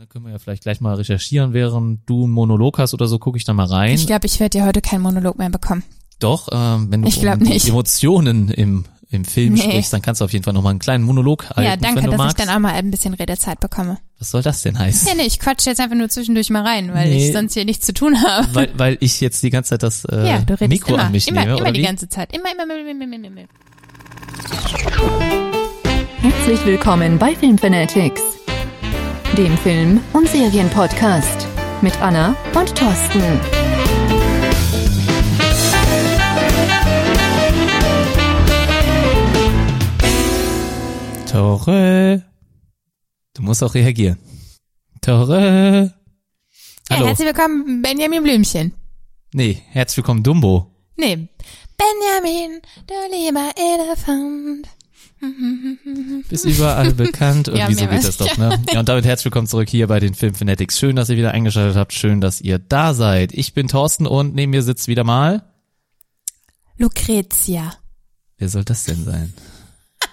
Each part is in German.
Dann können wir ja vielleicht gleich mal recherchieren, während du einen Monolog hast oder so, gucke ich da mal rein. Ich glaube, ich werde dir heute keinen Monolog mehr bekommen. Doch, ähm, wenn du Ich um nicht. Emotionen im, im Film Nee. sprichst, dann kannst du auf jeden Fall nochmal einen kleinen Monolog halten, ja, danke, wenn du dass magst. ich dann auch mal ein bisschen Redezeit bekomme. Was soll das denn heißen? Nee, nee, ich quatsche jetzt einfach nur zwischendurch mal rein, weil Nee. ich sonst hier nichts zu tun habe. Weil, weil ich jetzt die ganze Zeit das äh, ja, du redest Mikro immer, an mich immer, nehme, immer oder die wie? ganze Zeit. Immer, immer, immer, immer, immer, immer. Herzlich willkommen bei Filmfanatics, dem Film- und Serienpodcast mit Anna und Thorsten. Tore. Du musst auch reagieren. Tore. Ja, Hallo. herzlich willkommen, Benjamin Blümchen. nee, herzlich willkommen, Dumbo. Nee, Benjamin, du lieber Elefant. Bist überall bekannt. Und Ja, wieso geht das doch, ne? Ja, und damit herzlich willkommen zurück hier bei den Film Fanatics. Schön, dass ihr wieder eingeschaltet habt. Schön, dass ihr da seid. Ich bin Thorsten und neben mir sitzt wieder mal. Lucretia. Wer soll das denn sein?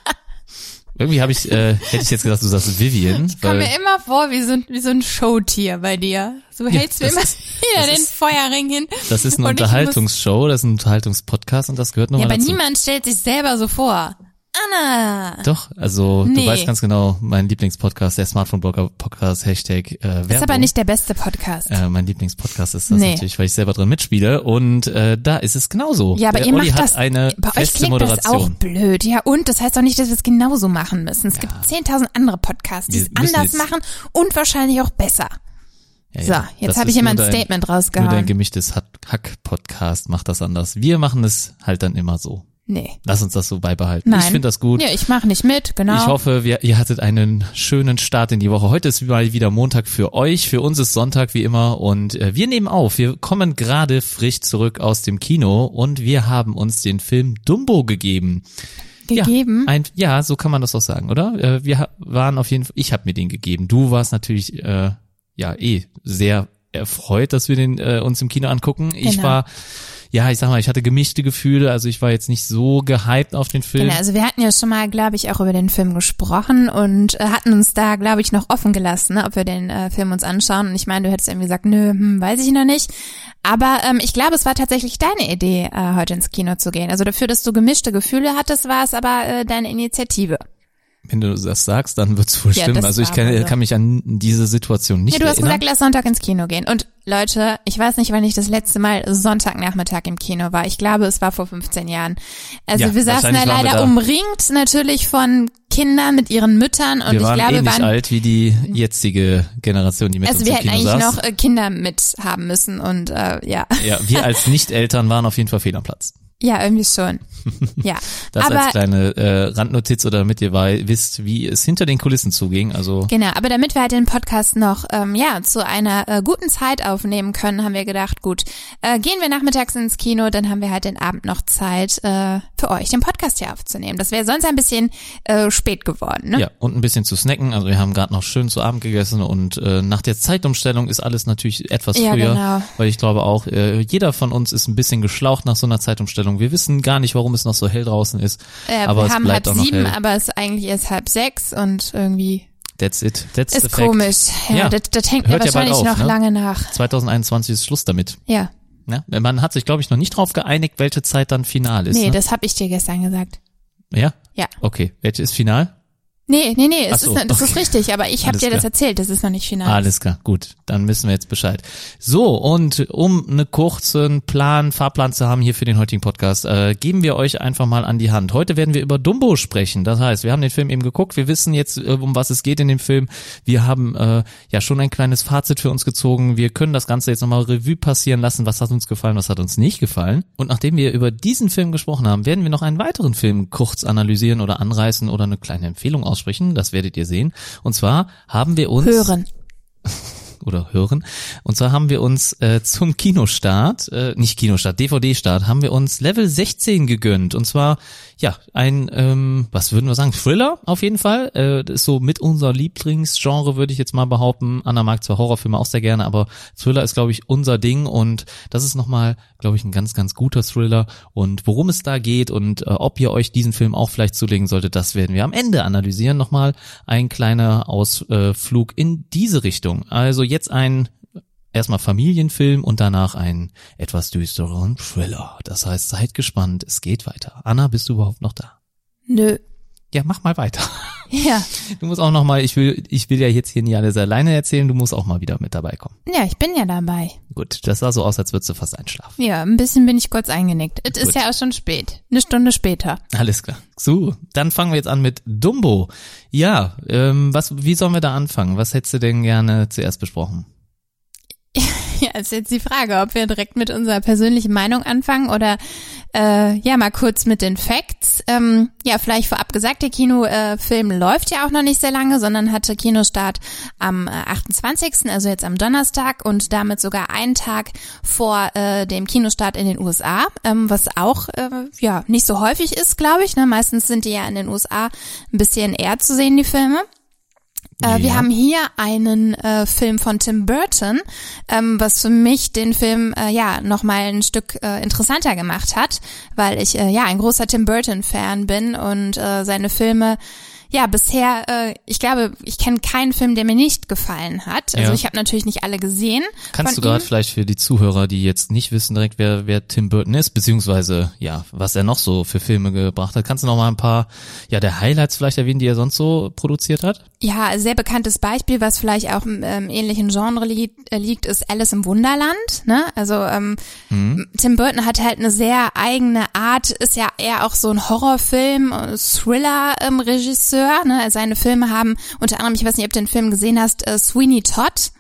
Irgendwie habe ich, äh, hätte ich jetzt gesagt, du sagst Vivian. Ich komme mir immer vor wie so, ein, wie so ein Showtier bei dir. So hältst du das immer ist- wieder den ist- Feuerring hin. Das ist eine Unterhaltungsshow, das ist ein Unterhaltungspodcast und das gehört Ja, nochmal aber dazu. niemand stellt sich selber so vor. Anna. Doch, also du Nee. weißt ganz genau, mein Lieblingspodcast, der Smartphone-Blogger Podcast, Hashtag äh, Werbung. Das ist aber nicht der beste Podcast. Äh, mein Lieblingspodcast ist das Nee. natürlich, weil ich selber drin mitspiele und äh, da ist es genauso. Ja, aber der ihr Olli macht hat das. eine bei euch klingt das auch Moderation. blöd. Ja, und das heißt auch nicht, dass wir es genauso machen müssen. Es gibt 10.000 andere Podcasts, die es anders machen und wahrscheinlich auch besser. Ja, So, ja, jetzt habe ich mal ein dein- Statement Nur dein rausgehauen. gemischtes Hack- Hack-Podcast macht das anders. Wir machen es halt dann immer so. Nee. Lass uns das so beibehalten. Nein. Ich finde das gut. Ja, ich mache nicht mit, genau. Ich hoffe, wir, ihr hattet einen schönen Start in die Woche. Heute ist mal wieder Montag für euch, für uns ist Sonntag wie immer und äh, wir nehmen auf. Wir kommen gerade frisch zurück aus dem Kino und wir haben uns den Film Dumbo gegeben. gegeben. Ja, ein, ja, so kann man das auch sagen, oder? Äh, wir waren auf jeden Fall, ich habe mir den gegeben. Du warst natürlich äh, ja eh sehr erfreut, dass wir den äh, uns im Kino angucken. Ich Genau. war ja, ich sag mal, ich hatte gemischte Gefühle, also ich war jetzt nicht so gehypt auf den Film. Genau, also wir hatten ja schon mal, glaube ich, auch über den Film gesprochen und äh, hatten uns da, glaube ich, noch offen gelassen, ne, ob wir den äh, Film uns anschauen. Und ich meine, du hättest irgendwie gesagt, nö, hm, weiß ich noch nicht. Aber ähm, ich glaube, es war tatsächlich deine Idee, äh, heute ins Kino zu gehen. Also dafür, dass du gemischte Gefühle hattest, war es aber äh, deine Initiative. Wenn du das sagst, dann wird's wohl Ja, stimmen. Also ich kann, kann mich an diese Situation nicht Ja, du hast erinnern. gesagt, lass Sonntag ins Kino gehen. Und Leute, ich weiß nicht, wann ich das letzte Mal Sonntagnachmittag im Kino war. Ich glaube, es war vor 15 Jahren. Also Ja, wir saßen da leider da. umringt natürlich von Kindern mit ihren Müttern und wir ich waren glaube, ähnlich waren alt wie die jetzige Generation, die mit Also uns wir hätten Kino eigentlich saß. noch äh, Kinder mit haben müssen und äh, ja, ja, wir als Nicht-Eltern waren auf jeden Fall fehl am Platz. Ja irgendwie schon. Ja, Das aber als kleine äh, Randnotiz oder damit ihr wisst, wie es hinter den Kulissen zuging. Also genau. Aber damit wir halt den Podcast noch ähm, ja zu einer äh, guten Zeit aufnehmen können, haben wir gedacht, gut, äh, gehen wir nachmittags ins Kino, dann haben wir halt den Abend noch Zeit äh, für euch den Podcast hier aufzunehmen. Das wäre sonst ein bisschen äh, spät geworden. Ne? ja, und ein bisschen zu snacken. Also wir haben gerade noch schön zu Abend gegessen und äh, nach der Zeitumstellung ist alles natürlich etwas Ja, früher, genau. weil ich glaube auch, äh, jeder von uns ist ein bisschen geschlaucht nach so einer Zeitumstellung. Wir wissen gar nicht, warum es noch so hell draußen ist, Äh, aber wir es haben bleibt halb auch noch sieben, hell. aber es ist eigentlich erst halb sechs und irgendwie That's it. That's ist the fact. komisch. Ja, Ja, das, das hängt mir hört ja bald wahrscheinlich auf, noch ne? lange nach. 2021 ist Schluss damit. Ja, Ne? Man hat sich, glaube ich, noch nicht drauf geeinigt, welche Zeit dann final ist. nee, ne? das habe ich dir gestern gesagt. ja? Ja. Okay. Welche ist final? Nee, nee, nee, es so, ist, das ist okay. richtig, aber ich habe dir das klar. erzählt, das ist noch nicht final. Alles klar, gut. Dann wissen wir jetzt Bescheid. So, und um einen kurzen Plan, Fahrplan zu haben hier für den heutigen Podcast, äh, geben wir euch einfach mal an die Hand. Heute werden wir über Dumbo sprechen. Das heißt, wir haben den Film eben geguckt, wir wissen jetzt, äh, um was es geht in dem Film. Wir haben äh, ja schon ein kleines Fazit für uns gezogen. Wir können das Ganze jetzt nochmal Revue passieren lassen. Was hat uns gefallen, was hat uns nicht gefallen. Und nachdem wir über diesen Film gesprochen haben, werden wir noch einen weiteren Film kurz analysieren oder anreißen oder eine kleine Empfehlung aussprechen. Das werdet ihr sehen. Und zwar haben wir uns Hören. oder hören. Und zwar haben wir uns äh, zum Kinostart, äh, nicht Kinostart, DVD-Start, haben wir uns Level 16 gegönnt. Und zwar, ja, ein, ähm, was würden wir sagen, Thriller auf jeden Fall. Äh, das ist so mit unser Lieblingsgenre, würde ich jetzt mal behaupten. Anna mag zwar Horrorfilme auch sehr gerne, aber Thriller ist, glaube ich, unser Ding. Und das ist nochmal, glaube ich, ein ganz, ganz guter Thriller. Und worum es da geht und äh, ob ihr euch diesen Film auch vielleicht zulegen solltet, das werden wir am Ende analysieren. Nochmal ein kleiner Ausflug in diese Richtung. Also jetzt ein erstmal Familienfilm und danach ein etwas düsteren Thriller. Das heißt, seid gespannt, es geht weiter. Anna, bist du überhaupt noch da? Nö. Ja, mach mal weiter. Ja. Du musst auch noch mal, ich will, ich will ja jetzt hier nicht alles alleine erzählen, du musst auch mal wieder mit dabei kommen. Ja, ich bin ja dabei. Gut, das sah so aus, als würdest du fast einschlafen. Ja, ein bisschen bin ich kurz eingenickt. Es ist ja auch schon spät. Eine Stunde später. Alles klar. So, dann fangen wir jetzt an mit Dumbo. Ja, ähm, was, wie sollen wir da anfangen? Was hättest du denn gerne zuerst besprochen? Ja, ist jetzt die Frage, ob wir direkt mit unserer persönlichen Meinung anfangen oder äh, ja mal kurz mit den Facts. Ähm, ja, vielleicht vorab gesagt, der Kinofilm äh, läuft ja auch noch nicht sehr lange, sondern hatte Kinostart am äh, 28., also jetzt am Donnerstag und damit sogar einen Tag vor äh, dem Kinostart in den USA, ähm, was auch äh, ja nicht so häufig ist, glaube ich. Ne? Meistens sind die ja in den USA ein bisschen eher zu sehen, die Filme. Äh, Wir Ja. haben hier einen äh, Film von Tim Burton, ähm, was für mich den Film äh, ja noch mal ein Stück äh, interessanter gemacht hat, weil ich äh, ja ein großer Tim Burton Fan bin und äh, seine Filme ja bisher äh, ich glaube ich kenne keinen Film, der mir nicht gefallen hat. Also Ja. ich habe natürlich nicht alle gesehen. Kannst du gerade vielleicht für die Zuhörer, die jetzt nicht wissen direkt, wer, wer Tim Burton ist, beziehungsweise ja, was er noch so für Filme gebracht hat, kannst du noch mal ein paar, ja, der Highlights vielleicht erwähnen, die er sonst so produziert hat? Ja, sehr bekanntes Beispiel, was vielleicht auch im ähm, ähnlichen Genre li äh, liegt, ist Alice im Wunderland. Ne? Also ähm, Mhm. Tim Burton hat halt eine sehr eigene Art, ist ja eher auch so ein Horrorfilm, äh, Thriller-Regisseur. ne? Seine Filme haben unter anderem, ich weiß nicht, ob du den Film gesehen hast, äh, Sweeney Todd.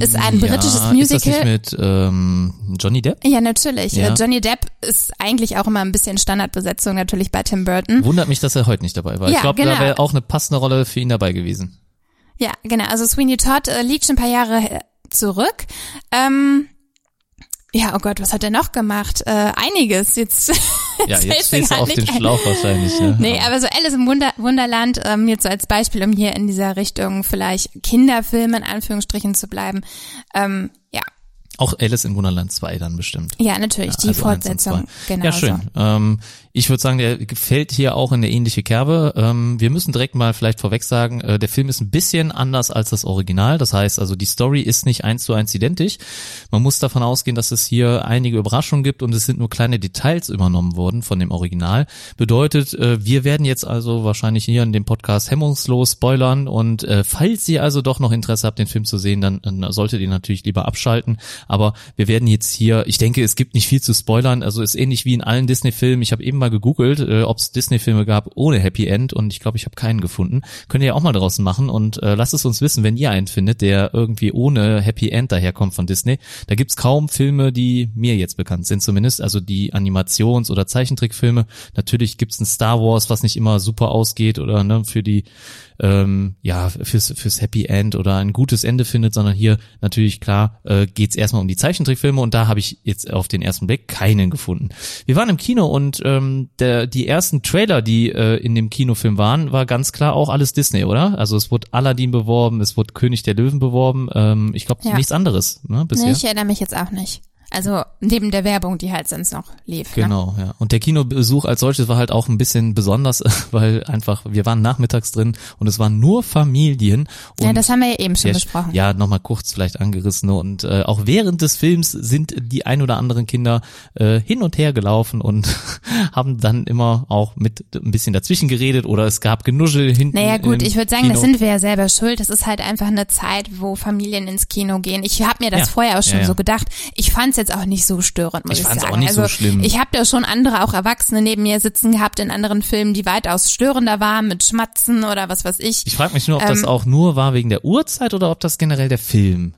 Ist ein britisches ja, Musical. Ist das nicht mit ähm, Johnny Depp? Ja, natürlich. Ja. Äh, Johnny Depp ist eigentlich auch immer ein bisschen Standardbesetzung natürlich bei Tim Burton. Wundert mich, dass er heute nicht dabei war. ich Ja, glaube, da genau. wäre auch eine passende Rolle für ihn dabei gewesen. Ja, genau. Also Sweeney Todd äh, liegt schon ein paar Jahre äh, zurück. Ähm, ja, oh Gott, was hat er noch gemacht? Äh, einiges. Jetzt, Ja, jetzt stehst du auf nicht den ein. Schlauch wahrscheinlich. Ne? Nee, aber so Alice im Wunder Wunderland, ähm, jetzt so als Beispiel, um hier in dieser Richtung vielleicht Kinderfilme in Anführungsstrichen zu bleiben. Ähm, ja, Auch Alice in Wunderland 2 dann bestimmt. ja, natürlich, die Also Fortsetzung. Genau ja, schön. Ähm, ich würde sagen, der fällt hier auch in eine ähnliche Kerbe. Ähm, wir müssen direkt mal vielleicht vorweg sagen, äh, der Film ist ein bisschen anders als das Original. Das heißt also, die Story ist nicht eins zu eins identisch. Man muss davon ausgehen, dass es hier einige Überraschungen gibt und es sind nur kleine Details übernommen worden von dem Original. Bedeutet, äh, wir werden jetzt also wahrscheinlich hier in dem Podcast hemmungslos spoilern und äh, falls ihr also doch noch Interesse habt, den Film zu sehen, dann, dann solltet ihr natürlich lieber abschalten. Aber wir werden jetzt hier, ich denke, es gibt nicht viel zu spoilern. Also ist ähnlich wie in allen Disney-Filmen. Ich habe eben mal gegoogelt, äh, ob es Disney-Filme gab ohne Happy End und ich glaube, ich habe keinen gefunden. Könnt ihr auch mal draußen machen und äh, lasst es uns wissen, wenn ihr einen findet, der irgendwie ohne Happy End daherkommt von Disney. Da gibt's kaum Filme, die mir jetzt bekannt sind zumindest. Also die Animations- oder Zeichentrickfilme. Natürlich gibt's ein Star Wars, was nicht immer super ausgeht oder ne, für die ähm, ja fürs fürs Happy End oder ein gutes Ende findet, sondern hier natürlich klar äh, geht's erstmal um die Zeichentrickfilme und da habe ich jetzt auf den ersten Blick keinen gefunden. Wir waren im Kino und ähm, der die ersten Trailer, die äh, in dem Kinofilm waren, war ganz klar auch alles Disney, oder? Also es wurde Aladdin beworben, es wurde König der Löwen beworben. Ähm, ich glaube Ja. nichts anderes ne, bisher. Nee, ich erinnere mich jetzt auch nicht. Also neben der Werbung, die halt sonst noch lief. Ne? Genau, ja. Und der Kinobesuch als solches war halt auch ein bisschen besonders, weil einfach, wir waren nachmittags drin und es waren nur Familien. Und Ja, das haben wir ja eben schon ja, besprochen. Ja, nochmal kurz vielleicht angerissen. Und äh, auch während des Films sind die ein oder anderen Kinder äh, hin und her gelaufen und haben dann immer auch mit ein bisschen dazwischen geredet oder es gab Genuschel hinten. Naja gut, ich würde sagen, Kino. das sind wir ja selber schuld. Das ist halt einfach eine Zeit, wo Familien ins Kino gehen. Ich habe mir das Ja. vorher auch schon Ja, ja. so gedacht. Ich fand es jetzt auch nicht so störend, muss Ich ich, fand's sagen. auch nicht so also, schlimm. Ich habe da schon andere, auch Erwachsene neben mir sitzen gehabt in anderen Filmen, die weitaus störender waren, mit Schmatzen oder was weiß ich. Ich frage mich nur, ob das Ähm, auch nur war wegen der Uhrzeit oder ob das generell der Film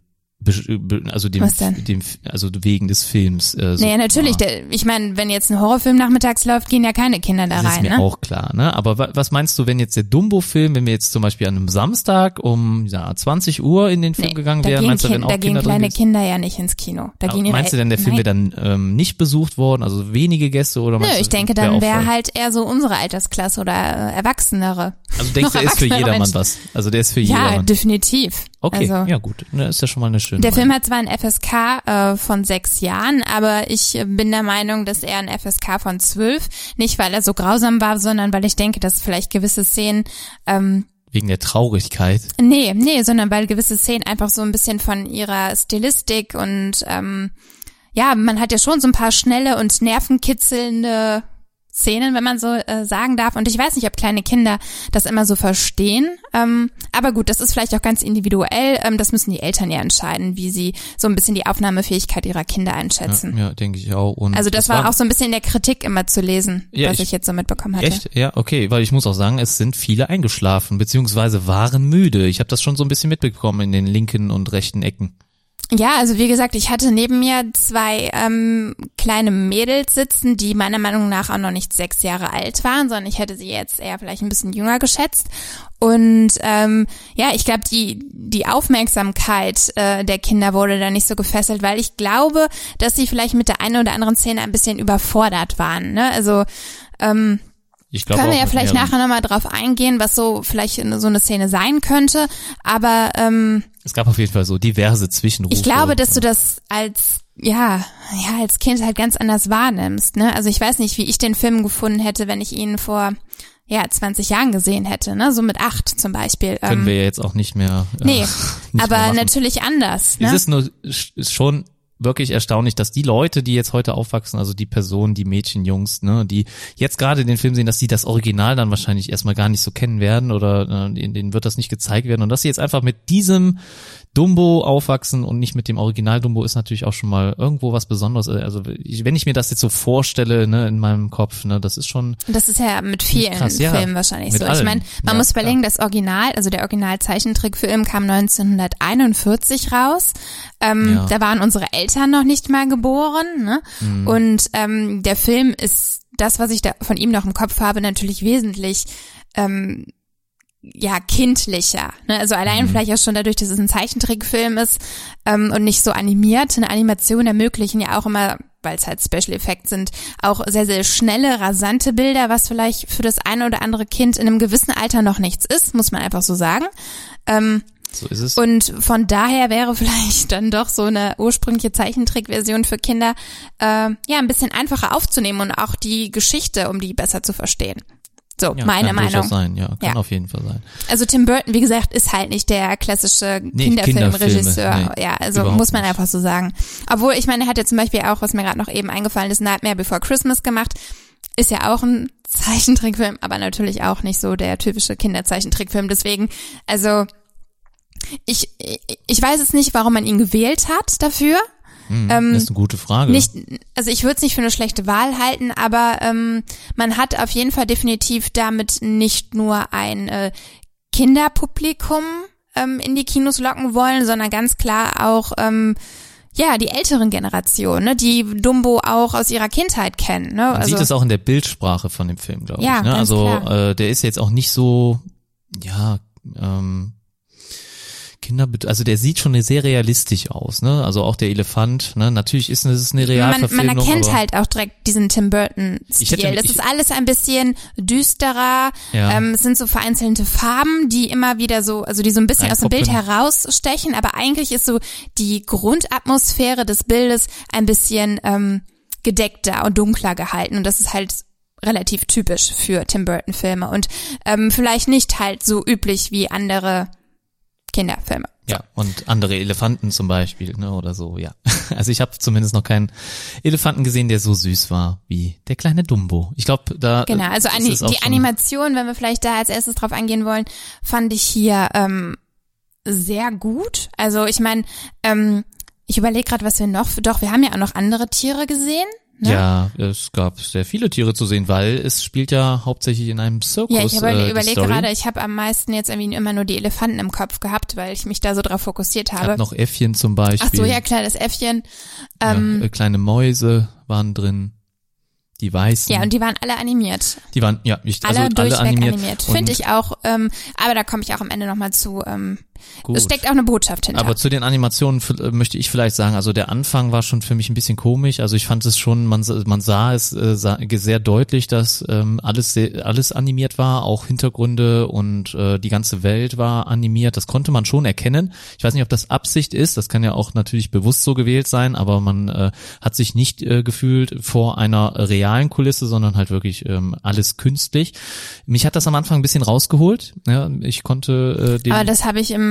also dem, dem, also wegen des Films. Äh, so naja, natürlich. Der, ich meine, wenn jetzt ein Horrorfilm nachmittags läuft, gehen ja keine Kinder da Das ist rein, mir ne? auch klar, ne? Aber wa- was meinst du, wenn jetzt der Dumbo-Film, wenn wir jetzt zum Beispiel an einem Samstag um ja, 20 Uhr in den Film Nee, gegangen wären, gehen, meinst du, wenn auch da gehen Kinder drin kleine? Kinder ja nicht ins Kino. Da Aber gehen meinst du denn, der Film wäre dann ähm, nicht besucht worden, also wenige Gäste oder Nö, du, ich denke, dann wäre halt eher so unsere Altersklasse oder äh, Erwachsenere. Also denkst du, der ist für jedermann Menschen. was? Also der ist für Ja, jedermann. definitiv. Okay, Also, ja gut, ne, ist ja schon mal eine schöne Der Film Meinung. hat zwar ein FSK äh, von sechs Jahren, aber ich bin der Meinung, dass er ein FSK von zwölf, nicht weil er so grausam war, sondern weil ich denke, dass vielleicht gewisse Szenen, ähm, Wegen der Traurigkeit. nee, nee, sondern weil gewisse Szenen einfach so ein bisschen von ihrer Stilistik und ähm, ja, man hat ja schon so ein paar schnelle und nervenkitzelnde Szenen, wenn man so äh, sagen darf. Und ich weiß nicht, ob kleine Kinder das immer so verstehen. Ähm, aber gut, das ist vielleicht auch ganz individuell. Ähm, das müssen die Eltern ja entscheiden, wie sie so ein bisschen die Aufnahmefähigkeit ihrer Kinder einschätzen. Ja, ja denke ich auch. Und Also das, war, auch so ein bisschen in der Kritik immer zu lesen, Ja, was ich- ich, jetzt so mitbekommen hatte. Echt? Ja, okay, weil ich muss auch sagen, es sind viele eingeschlafen, beziehungsweise waren müde. Ich habe das schon so ein bisschen mitbekommen in den linken und rechten Ecken. Ja, also wie gesagt, ich hatte neben mir zwei ähm, kleine Mädels sitzen, die meiner Meinung nach auch noch nicht sechs Jahre alt waren, sondern ich hätte sie jetzt eher vielleicht ein bisschen jünger geschätzt. Und ähm, ja, ich glaube, die, die Aufmerksamkeit äh, der Kinder wurde da nicht so gefesselt, weil ich glaube, dass sie vielleicht mit der einen oder anderen Szene ein bisschen überfordert waren. Ne? Also ähm, Ich glaube können wir ja vielleicht mehreren. nachher nochmal drauf eingehen, was so vielleicht so eine Szene sein könnte. Aber ähm, Es gab auf jeden Fall so diverse Zwischenrufe. ich glaube, dass du das als ja, ja, als Kind halt ganz anders wahrnimmst, ne? Also ich weiß nicht, wie ich den Film gefunden hätte, wenn ich ihn vor ja, 20 Jahren gesehen hätte, ne? So mit acht zum Beispiel. können Ähm, wir ja jetzt auch nicht mehr. äh, nee, nicht mehr aber machen. natürlich anders, Es ne? ist nur ist schon wirklich erstaunlich, dass die Leute, die jetzt heute aufwachsen, also die Personen, die Mädchen, Jungs, ne, die jetzt gerade den Film sehen, dass die das Original dann wahrscheinlich erstmal gar nicht so kennen werden oder äh, denen, wird das nicht gezeigt werden. Und dass sie jetzt einfach mit diesem Dumbo aufwachsen und nicht mit dem Original Dumbo ist natürlich auch schon mal irgendwo was Besonderes. Also ich, wenn ich mir das jetzt so vorstelle, ne, in meinem Kopf, ne, das ist schon Das ist ja mit vielen Krass, ja. Filmen wahrscheinlich so. Ich allen. meine, man Ja, muss überlegen, das Original, also der Original-Zeichentrickfilm kam 1941 raus. Ähm, Ja. Da waren unsere Eltern noch nicht mal geboren. Ne? Mhm. Und ähm, der Film ist das, was ich da von ihm noch im Kopf habe, natürlich wesentlich ähm, ja kindlicher. Ne? Also allein Mhm. vielleicht auch schon dadurch, dass es ein Zeichentrickfilm ist ähm, und nicht so animiert. Eine Animation ermöglichen ja auch immer, weil es halt Special Effects sind, auch sehr, sehr schnelle, rasante Bilder, was vielleicht für das eine oder andere Kind in einem gewissen Alter noch nichts ist, muss man einfach so sagen. Ähm, so ist es. und von daher wäre vielleicht dann doch so eine ursprüngliche Zeichentrickversion für Kinder äh, ja ein bisschen einfacher aufzunehmen und auch die Geschichte, um die besser zu verstehen. So, ja, meine kann Meinung. sein, ja, kann Ja. auf jeden Fall sein. Also Tim Burton, wie gesagt, ist halt nicht der klassische Nee, Kinderfilmregisseur. Nee, ja, also muss man nicht. einfach so sagen. Obwohl, ich meine, er hat ja zum Beispiel auch, was mir gerade noch eben eingefallen ist, Nightmare Before Christmas gemacht. Ist ja auch ein Zeichentrickfilm, aber natürlich auch nicht so der typische Kinderzeichentrickfilm. Deswegen, also ich, ich weiß es nicht, warum man ihn gewählt hat dafür. Hm, Ähm, das ist eine gute Frage. Nicht, also ich würde es nicht für eine schlechte Wahl halten, aber ähm, man hat auf jeden Fall definitiv damit nicht nur ein äh, Kinderpublikum ähm, in die Kinos locken wollen, sondern ganz klar auch ähm, ja die älteren Generationen, ne, die Dumbo auch aus ihrer Kindheit kennen. Ne? Man also, sieht es auch in der Bildsprache von dem Film, glaube Ja, ich. Ne? Also klar. äh, der ist jetzt auch nicht so, ja, ähm, Kinder, also der sieht schon sehr realistisch aus, ne? Also auch der Elefant, ne? Natürlich ist es eine man, Realverfilmung. man erkennt aber, halt auch direkt diesen Tim Burton Stil. Das ist alles ein bisschen düsterer. Ja. Ähm, es sind so vereinzelte Farben, die immer wieder so, also die so ein bisschen aus dem Bild herausstechen, aber eigentlich ist so die Grundatmosphäre des Bildes ein bisschen ähm, gedeckter und dunkler gehalten und das ist halt relativ typisch für Tim Burton Filme und ähm, vielleicht nicht halt so üblich wie andere Kinderfilme. Ja, und andere Elefanten zum Beispiel, ne? Oder so, ja. Also ich habe zumindest noch keinen Elefanten gesehen, der so süß war wie der kleine Dumbo. Ich glaube, da Genau, also auch die Animation, wenn wir vielleicht da als erstes drauf eingehen wollen, fand ich hier ähm, sehr gut. Also ich meine, ähm, ich überlege gerade, was wir noch, doch, wir haben ja auch noch andere Tiere gesehen. Ne? Ja, es gab sehr viele Tiere zu sehen, weil es spielt ja hauptsächlich in einem Zirkus. Ja, ich habe äh, überlegt gerade, ich habe am meisten jetzt irgendwie immer nur die Elefanten im Kopf gehabt, weil ich mich da so drauf fokussiert habe. noch Äffchen zum Beispiel. Ach so, ja klar, das Äffchen. Ähm, ja, äh, kleine Mäuse waren drin. Die weißen. ja, und die waren alle animiert. die waren, ja, ich, also Alle alle durchweg animiert. animiert. Finde ich auch, ähm, aber da komme ich auch am Ende nochmal zu. Ähm, Gut. es steckt auch eine Botschaft hinter. Aber zu den Animationen äh, möchte ich vielleicht sagen, also der Anfang war schon für mich ein bisschen komisch. Also ich fand es schon, man, man sah es äh, sah, sehr deutlich, dass ähm, alles alles animiert war, auch Hintergründe und äh, die ganze Welt war animiert. Das konnte man schon erkennen. Ich weiß nicht, ob das Absicht ist. Das kann ja auch natürlich bewusst so gewählt sein, aber man äh, hat sich nicht äh, gefühlt vor einer realen Kulisse, sondern halt wirklich ähm, alles künstlich. Mich hat das am Anfang ein bisschen rausgeholt. Ja, ich konnte äh, den aber das habe ich im,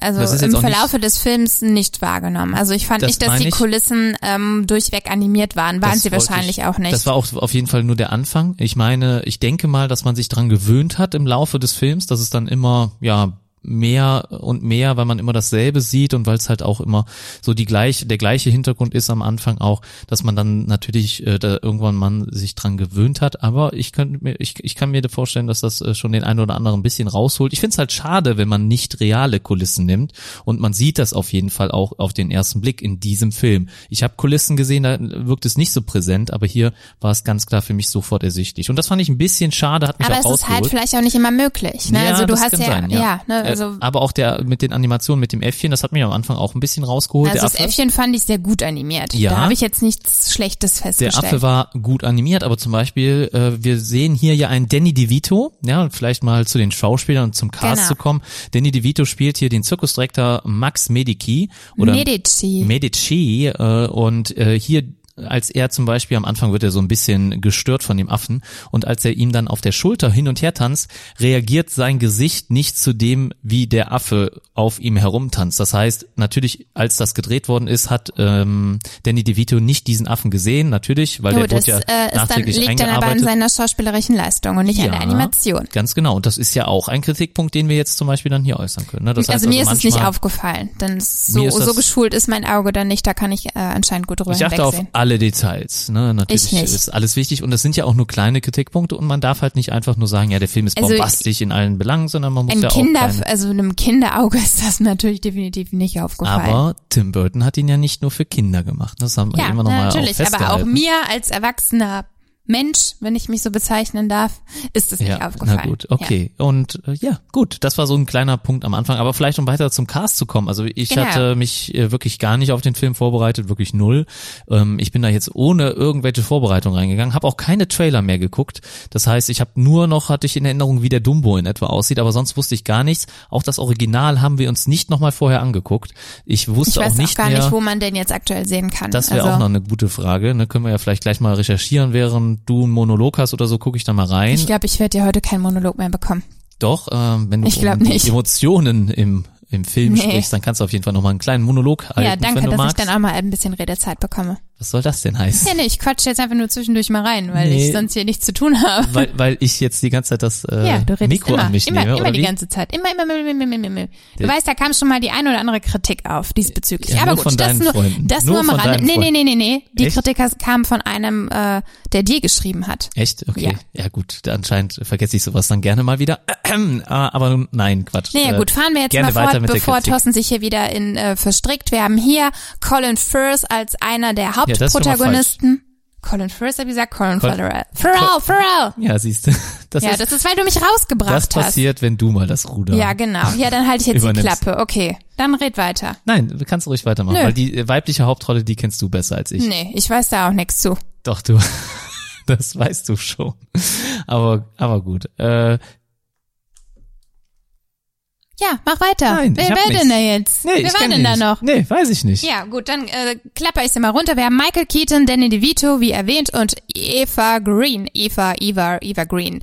also im auch nicht- Verlaufe des Films nicht wahrgenommen. Also ich fand Das nicht, dass die ich. Kulissen ähm, durchweg animiert waren. Waren sie wahrscheinlich ich, auch nicht. Das war auch auf jeden Fall nur der Anfang. Ich meine, ich denke mal, dass man sich dran gewöhnt hat im Laufe des Films, dass es dann immer, ja, mehr und mehr, weil man immer dasselbe sieht und weil es halt auch immer so die gleiche, der gleiche Hintergrund ist am Anfang auch, dass man dann natürlich äh, da irgendwann man sich dran gewöhnt hat. Aber ich könnte mir, ich, ich kann mir vorstellen, dass das äh, schon den einen oder anderen ein bisschen rausholt. Ich finde es halt schade, wenn man nicht reale Kulissen nimmt und man sieht das auf jeden Fall auch auf den ersten Blick in diesem Film. Ich habe Kulissen gesehen, da wirkt es nicht so präsent, aber hier war es ganz klar für mich sofort ersichtlich. Und das fand ich ein bisschen schade, hat mich aber auch es ist halt vielleicht auch nicht immer möglich. Ne? Ja, also du hast ja, sein, ja, ne, Äh, also aber auch der mit den Animationen mit dem Äffchen, das hat mich am Anfang auch ein bisschen rausgeholt. Also der das. Äffchen fand ich sehr gut animiert. Ja. Da habe ich jetzt nichts Schlechtes Der festgestellt. Affe war gut animiert, aber zum Beispiel, äh, wir sehen hier ja einen Danny DeVito, ja, vielleicht mal zu den Schauspielern und zum Cast Genau. zu kommen. Danny DeVito spielt hier den Zirkusdirektor Max Medici oder Medici. Medici äh, und äh, hier als er zum Beispiel am Anfang wird er so ein bisschen gestört von dem Affen und als er ihm dann auf der Schulter hin und her tanzt, reagiert sein Gesicht nicht zu dem, wie der Affe auf ihm herumtanzt. Das heißt, natürlich, als das gedreht worden ist, hat ähm, Danny DeVito nicht diesen Affen gesehen, natürlich, weil Jo, der wurde ja äh, ist dann, nachträglich liegt dann aber an seiner schauspielerischen Leistung und nicht an der Animation. Ganz genau. Und das ist ja auch ein Kritikpunkt, den wir jetzt zum Beispiel dann hier äußern können. Ne? Das heißt also mir ist es nicht aufgefallen, denn so, so geschult ist mein Auge dann nicht, da kann ich äh, anscheinend gut drüber Ich achte auf hinwegsehen. Alle Details. Ne? Natürlich ist alles wichtig und das sind ja auch nur kleine Kritikpunkte und man darf halt nicht einfach nur sagen, ja, der Film ist Also bombastisch in allen Belangen, sondern man muss ja auch Kinder, kleine, also einem Kinderauge ist das natürlich definitiv nicht aufgefallen. Aber Tim Burton hat ihn ja nicht nur für Kinder gemacht. Das haben wir ja, immer noch mal auch natürlich, aber auch mir als erwachsener Mensch, wenn ich mich so bezeichnen darf, ist es nicht ja, aufgefallen. Na gut, okay. Und äh, ja, gut, das war so ein kleiner Punkt am Anfang. Aber vielleicht um weiter zum Cast zu kommen. Also ich Genau. hatte mich äh, wirklich gar nicht auf den Film vorbereitet, wirklich null. Ähm, ich bin da jetzt ohne irgendwelche Vorbereitung reingegangen, habe auch keine Trailer mehr geguckt. Das heißt, ich habe nur noch, hatte ich in Erinnerung, wie der Dumbo in etwa aussieht, aber sonst wusste ich gar nichts. Auch das Original haben wir uns nicht nochmal vorher angeguckt. Ich Ich wusste weiß auch nicht auch gar mehr. nicht, wo man den jetzt aktuell sehen kann. Das wäre also, auch noch eine gute Frage. Ne? Können wir ja vielleicht gleich mal recherchieren, während du einen Monolog hast oder so, gucke ich da mal rein. Ich glaube, ich werde dir heute keinen Monolog mehr bekommen. Doch, ähm, wenn du Ich um nicht. Emotionen im, im Film Nee. sprichst, dann kannst du auf jeden Fall nochmal einen kleinen Monolog halten, ja, danke, dass magst. ich dann auch mal ein bisschen Redezeit bekomme. Was soll das denn heißen? Ja, nee, ich quatsche jetzt einfach nur zwischendurch mal rein, weil Nee. ich sonst hier nichts zu tun habe. Weil, weil ich jetzt die ganze Zeit das äh, ja, Mikro immer, an mich immer, nehme, immer oder die wie? ganze Zeit. Immer, immer, immer, immer, immer, immer, immer. Du weißt, da kam schon mal die ein oder andere Kritik auf diesbezüglich. Ja, Aber gut, das nur, das Nur nur am Rande. Nee, nee, nee, nee, nee. Die Echt? Kritik kam von einem, äh, der dir geschrieben hat. Echt? Okay. Ja. Ja. gut, anscheinend vergesse ich sowas dann gerne mal wieder. Äh, aber nun- nein, Quatsch. Naja Äh, gut, fahren wir jetzt mal fort, bevor. Thorsten sich hier wieder in äh, verstrickt. Wir haben hier Colin Firth als einer der das Hauptprotagonisten. Colin Firth, hab ich gesagt? Colin Col- Farrell. Farrell, Farrell! Ja, siehst du. Das Ja, ist, das ist, weil du mich rausgebracht das hast. passiert, wenn du mal das Ruder. Ja, genau. Ja, dann halte ich jetzt die. Klappe. Okay, dann red weiter. Nein, du kannst ruhig weitermachen, Nö. weil die äh, weibliche Hauptrolle, die kennst du besser als ich. Nee, ich weiß da auch nichts zu. Doch, du. Das weißt du schon. Aber, aber gut. Äh, Ja, mach weiter. Nein, Wer nichts. denn da jetzt? nee, Wer war denn da noch? Nee, weiß ich nicht. Ja, gut, dann äh, klapper ich sie mal runter. Wir haben Michael Keaton, Danny DeVito, wie erwähnt, und Eva Green. Eva, Eva, Eva Green.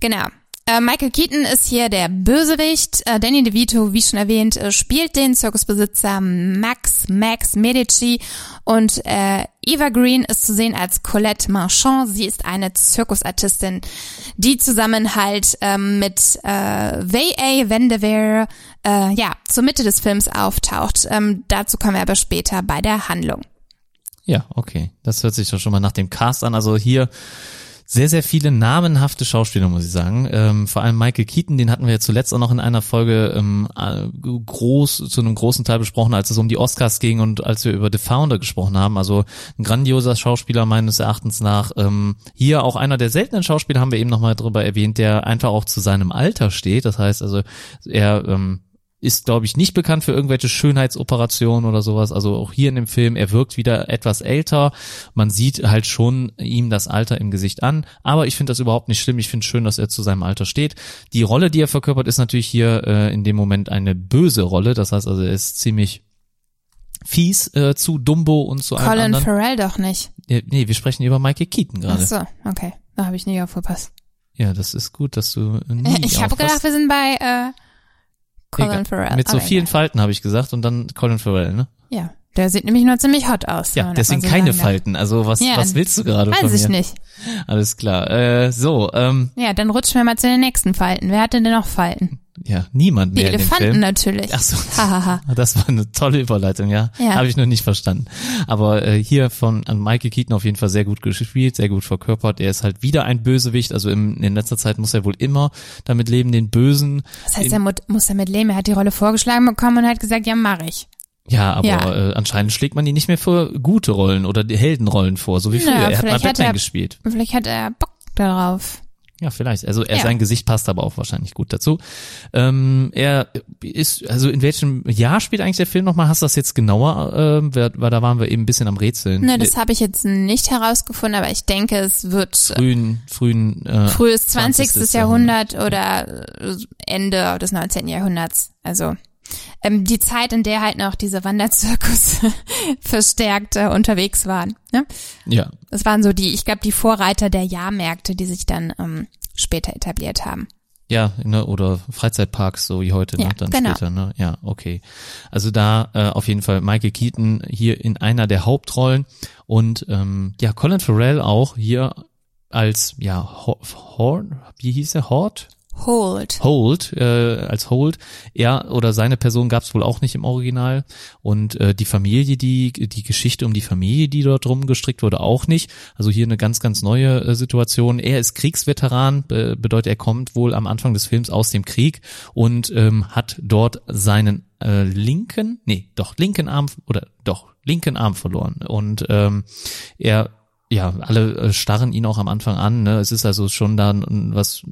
Genau. Äh, Michael Keaton ist hier der Bösewicht. Äh, Danny DeVito, wie schon erwähnt, äh, spielt den Zirkusbesitzer Max Max Medici. Und Eva Green ist zu sehen als Colette Marchand. Sie ist eine Zirkusartistin, die zusammen halt ähm, mit äh, V.A. Vanderveer äh, ja, zur Mitte des Films auftaucht. Ähm, dazu kommen wir aber später bei der Handlung. Ja, okay. Das hört sich doch schon mal nach dem Cast an. Also hier sehr, sehr viele namenhafte Schauspieler, muss ich sagen. Ähm, vor allem Michael Keaton, den hatten wir ja zuletzt auch noch in einer Folge ähm, äh, groß, zu einem großen Teil besprochen, als es um die Oscars ging und als wir über The Founder gesprochen haben. Also ein grandioser Schauspieler meines Erachtens nach. Ähm, hier auch einer der seltenen Schauspieler, haben wir eben nochmal drüber erwähnt, der einfach auch zu seinem Alter steht. Das heißt also, er ähm, ist, glaube ich, nicht bekannt für irgendwelche Schönheitsoperationen oder sowas. Also auch hier in dem Film, er wirkt wieder etwas älter. Man sieht halt schon ihm das Alter im Gesicht an. Aber ich finde das überhaupt nicht schlimm. Ich finde schön, dass er zu seinem Alter steht. Die Rolle, die er verkörpert, ist natürlich hier äh, in dem Moment eine böse Rolle. Das heißt also, er ist ziemlich fies äh, zu Dumbo und zu Colin anderen. Farrell doch nicht. Ja, nee, wir sprechen über Michael Keaton Ach gerade. so, okay. Da habe ich nicht aufgepasst. Ja, das ist gut, dass du nie Ich habe gedacht, wir sind bei äh, Colin Egal. Farrell. Mit so aber vielen egal. Falten habe ich gesagt und dann Colin Farrell, ne? Ja, der sieht nämlich nur ziemlich hot aus. Ja, deswegen so keine sagen. Falten. Also was, Ja, was willst du gerade von Weiß ich mir? nicht. Alles klar. Äh, so, ähm, Ja, dann rutschen wir mal zu den nächsten Falten. Wer hatte denn noch Falten? Ja, niemand Die mehr dem Elefanten natürlich. Ach so. Das war eine tolle Überleitung, ja. Ja. Habe ich noch nicht verstanden. Aber äh, hier von an Michael Keaton auf jeden Fall sehr gut gespielt, sehr gut verkörpert. Er ist halt wieder ein Bösewicht. Also im, in letzter Zeit muss er wohl immer damit leben, den Bösen. Das heißt, er mu- muss damit leben. Er hat die Rolle vorgeschlagen bekommen und hat gesagt, ja, mach ich. ja, aber Ja. Äh, anscheinend schlägt man ihn nicht mehr für gute Rollen oder die Heldenrollen vor, so wie früher. Na, er hat mal vielleicht hat Batman er- gespielt. Vielleicht hat er Bock darauf. Ja, vielleicht. Also er, Ja. sein Gesicht passt aber auch wahrscheinlich gut dazu. Ähm, er ist, also in welchem Jahr spielt eigentlich der Film nochmal? Hast du das jetzt genauer? Wer- weil da waren wir eben ein bisschen am Rätseln. Ne, das habe ich jetzt nicht herausgefunden, aber ich denke, es wird äh, frühen, frühen, äh, frühes 20. 20. Jahrhundert oder äh, Ende des 19. Jahrhunderts. Also ähm, die Zeit, in der halt noch diese Wanderzirkus verstärkt äh, unterwegs waren. Ne? ja, Das waren so die, ich glaube, die Vorreiter der Jahrmärkte, die sich dann ähm, später etabliert haben. ja, ne, oder Freizeitparks, so wie heute, ne, Ja, dann genau. später, ne, ja, okay. Also da äh, auf jeden Fall Michael Keaton hier in einer der Hauptrollen und ähm, ja, Colin Farrell auch hier als, ja, Ho- Horn, wie hieß er, Hort? Hold. Holt, äh, als Holt, er oder seine Person gab es wohl auch nicht im Original und äh, die Familie, die die Geschichte um die Familie, die dort drum gestrickt wurde, auch nicht. Also hier eine ganz ganz neue äh, Situation. Er ist Kriegsveteran, be bedeutet er kommt wohl am Anfang des Films aus dem Krieg und ähm, hat dort seinen äh, linken, nee, doch linken Arm oder doch linken Arm verloren und ähm, er ja, alle äh, starren ihn auch am Anfang an. Ne? Es ist also schon dann was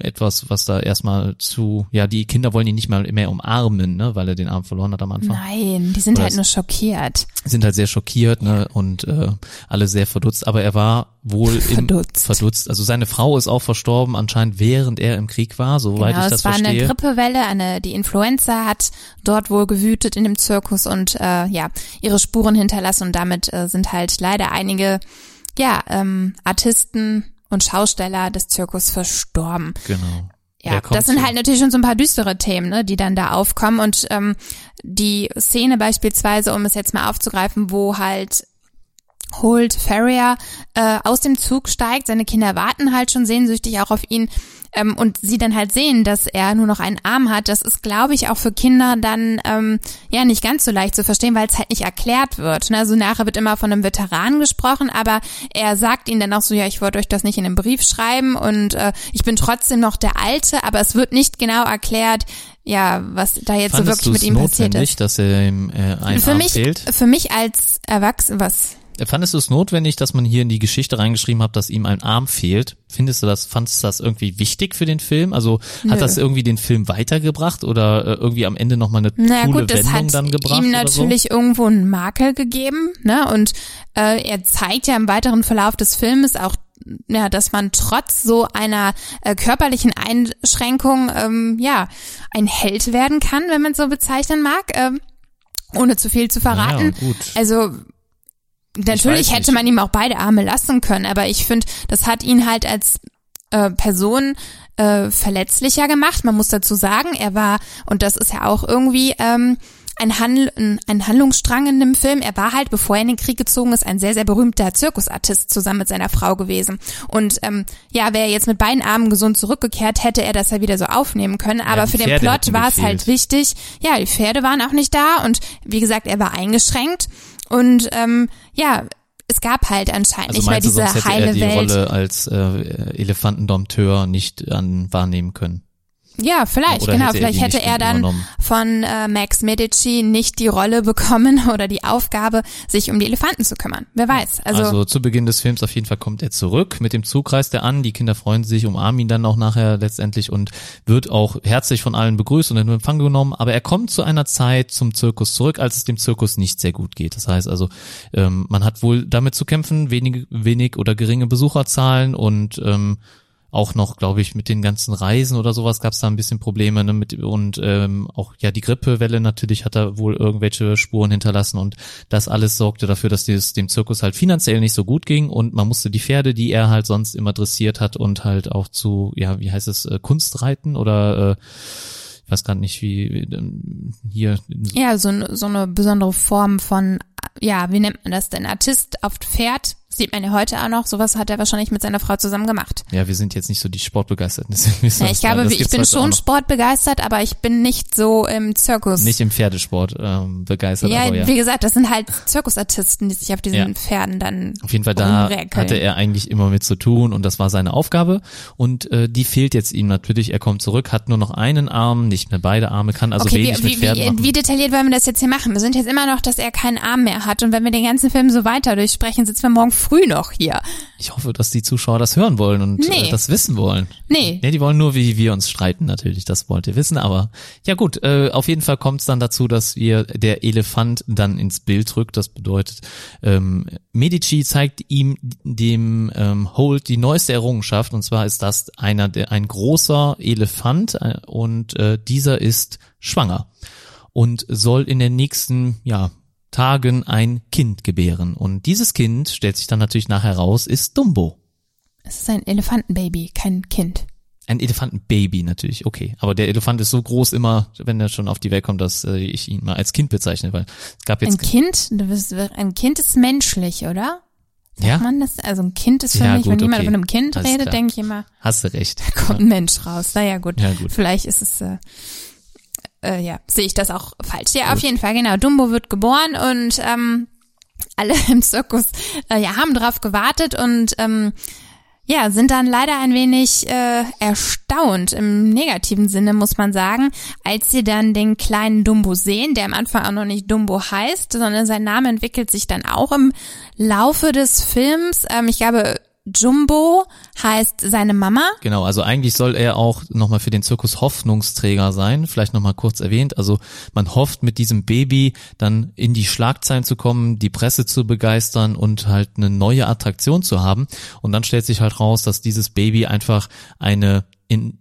etwas, was da erstmal zu, ja, die Kinder wollen ihn nicht mal mehr umarmen, ne, weil er den Arm verloren hat am Anfang. Nein, die sind Oder halt nur schockiert. Sind halt sehr schockiert, ne, und äh, alle sehr verdutzt. Aber er war wohl im Verdutzt. verdutzt. Also seine Frau ist auch verstorben, anscheinend während er im Krieg war, soweit Genau, ich das es war eine verstehe. Grippewelle, eine, die Influenza hat dort wohl gewütet in dem Zirkus und äh, ja, ihre Spuren hinterlassen und damit äh, sind halt leider einige ja, ähm, Artisten und Schausteller des Zirkus verstorben. Genau. Ja, das sind halt natürlich schon so ein paar düstere Themen, ne, die dann da aufkommen und ähm, die Szene beispielsweise, um es jetzt mal aufzugreifen, wo halt Holt Ferrier äh, aus dem Zug steigt, seine Kinder warten halt schon sehnsüchtig auch auf ihn ähm, und sie dann halt sehen, dass er nur noch einen Arm hat. Das ist, glaube ich, auch für Kinder dann ähm, ja nicht ganz so leicht zu verstehen, weil es halt nicht erklärt wird. Ne? Also nachher wird immer von einem Veteran gesprochen, aber er sagt ihnen dann auch so, ja, ich wollte euch das nicht in einem Brief schreiben und äh, ich bin trotzdem noch der Alte, aber es wird nicht genau erklärt, ja, was da jetzt so Fandest wirklich mit ihm passiert ist. dass er ihm äh, ein Für Arm mich, fehlt? für mich als Erwachsener, was? Fandest du es notwendig, dass man hier in die Geschichte reingeschrieben hat, dass ihm ein Arm fehlt? Findest du das, fandest du das irgendwie wichtig für den Film? Also hat Nö. das irgendwie den Film weitergebracht oder äh, irgendwie am Ende nochmal eine Naja coole gut, das Wendung hat dann gebracht? ihm oder so? natürlich irgendwo einen Makel gegeben, ne? Und äh, er zeigt ja im weiteren Verlauf des Filmes auch, ja, dass man trotz so einer äh, körperlichen Einschränkung ähm, ja ein Held werden kann, wenn man es so bezeichnen mag, ähm, ohne zu viel zu verraten. Gut. Also natürlich hätte man ihm auch beide Arme lassen können, aber ich finde, das hat ihn halt als äh, Person äh, verletzlicher gemacht. Man muss dazu sagen, er war, und das ist ja auch irgendwie ähm, ein, Handl ein, Handlungsstrang in dem Film, er war halt, bevor er in den Krieg gezogen ist, ein sehr, sehr berühmter Zirkusartist zusammen mit seiner Frau gewesen. Und ähm, ja, wäre er jetzt mit beiden Armen gesund zurückgekehrt, hätte er das ja wieder so aufnehmen können. Aber die für den Pferde Plot war es halt wichtig. Ja, die Pferde waren auch nicht da und wie gesagt, er war eingeschränkt. Und ähm, ja, es gab halt anscheinend Also nicht mehr meinst du, diese sonst hätte heile er die Welt. Rolle als äh, Elefantendompteur nicht an wahrnehmen können? Ja, vielleicht, Oder genau. hätte vielleicht hätte er dann übernommen? von äh, Max Medici nicht die Rolle bekommen oder die Aufgabe, sich um die Elefanten zu kümmern. Wer weiß. Also, Also, zu Beginn des Films auf jeden Fall kommt er zurück. Mit dem Zug reist er an. Die Kinder freuen sich, umarmen ihn dann auch nachher letztendlich und wird auch herzlich von allen begrüßt und in Empfang genommen. Aber er kommt zu einer Zeit zum Zirkus zurück, als es dem Zirkus nicht sehr gut geht. Das heißt also, ähm, man hat wohl damit zu kämpfen, wenig, wenig oder geringe Besucherzahlen und ähm, auch noch, glaube ich, mit den ganzen Reisen oder sowas gab es da ein bisschen Probleme ne, mit und ähm, auch ja die Grippewelle natürlich hat da wohl irgendwelche Spuren hinterlassen und das alles sorgte dafür, dass es dem Zirkus halt finanziell nicht so gut ging und man musste die Pferde, die er halt sonst immer dressiert hat und halt auch zu ja wie heißt es äh, Kunstreiten oder äh, ich weiß gerade nicht wie ähm, hier ja, so, so eine besondere Form von, ja, wie nennt man das denn? Artist auf Pferd, sieht man ja heute auch noch. Sowas hat er wahrscheinlich mit seiner Frau zusammen gemacht. ja wir sind jetzt nicht so die Sportbegeisterten Ja, ich glaube, ich bin schon sportbegeistert, aber ich bin nicht so im Zirkus. nicht im Pferdesport ähm, begeistert ja, aber ja wie gesagt, das sind halt Zirkusartisten, die sich auf diesen Ja. Pferden dann Auf jeden Fall da hatte er eigentlich immer mit zu tun und das war seine Aufgabe und äh, die fehlt jetzt ihm natürlich. Er kommt zurück, hat nur noch einen Arm, nicht mehr beide Arme, kann also okay, wenig wie, mit wie, Pferden wie, machen. wie detailliert wollen wir das jetzt hier machen? Wir sind jetzt immer noch, dass er keinen Arm mehr hat und wenn wir den ganzen Film so weiter durchsprechen, sitzen wir morgen früh noch hier. Ich hoffe, dass die Zuschauer das hören wollen und Nee. äh, das wissen wollen. Nee. Ja, die wollen nur, wie wir uns streiten natürlich, das wollt ihr wissen, aber ja gut, äh, auf jeden Fall kommt es dann dazu, dass wir der Elefant dann ins Bild rückt. Das bedeutet, ähm, Medici zeigt ihm dem ähm, Holt die neueste Errungenschaft und zwar ist das einer der ein großer Elefant äh, und äh, dieser ist schwanger und soll in den nächsten ja Tagen ein Kind gebären und dieses Kind stellt sich dann natürlich nachher raus ist Dumbo. Es ist ein Elefantenbaby, kein Kind. Ein Elefantenbaby natürlich, okay. Aber der Elefant ist so groß immer, wenn er schon auf die Welt kommt, dass äh, ich ihn mal als Kind bezeichne, weil es gab Ein jetzt Kind, du bist- ein Kind ist menschlich, oder? Sagt ja, man das? Also ein Kind ist für Ja, mich, gut, wenn jemand okay. von einem Kind Alles redet, denke ich immer, hast du recht. kommt ein Mensch raus. Naja, gut. Ja, gut. Vielleicht ist es, äh, äh, ja, sehe ich das auch falsch. Ja, auf jeden Fall, genau. Dumbo wird geboren und ähm, alle im Zirkus äh, ja, haben drauf gewartet und ähm, ja, sind dann leider ein wenig äh, erstaunt im negativen Sinne, muss man sagen, als sie dann den kleinen Dumbo sehen, der am Anfang auch noch nicht Dumbo heißt, sondern sein Name entwickelt sich dann auch im Laufe des Films. Ähm, ich glaube, Jumbo heißt seine Mama. Genau, also eigentlich soll er auch nochmal für den Zirkus Hoffnungsträger sein, vielleicht nochmal kurz erwähnt. Also man hofft mit diesem Baby dann in die Schlagzeilen zu kommen, die Presse zu begeistern und halt eine neue Attraktion zu haben. Und dann stellt sich halt raus, dass dieses Baby einfach eine in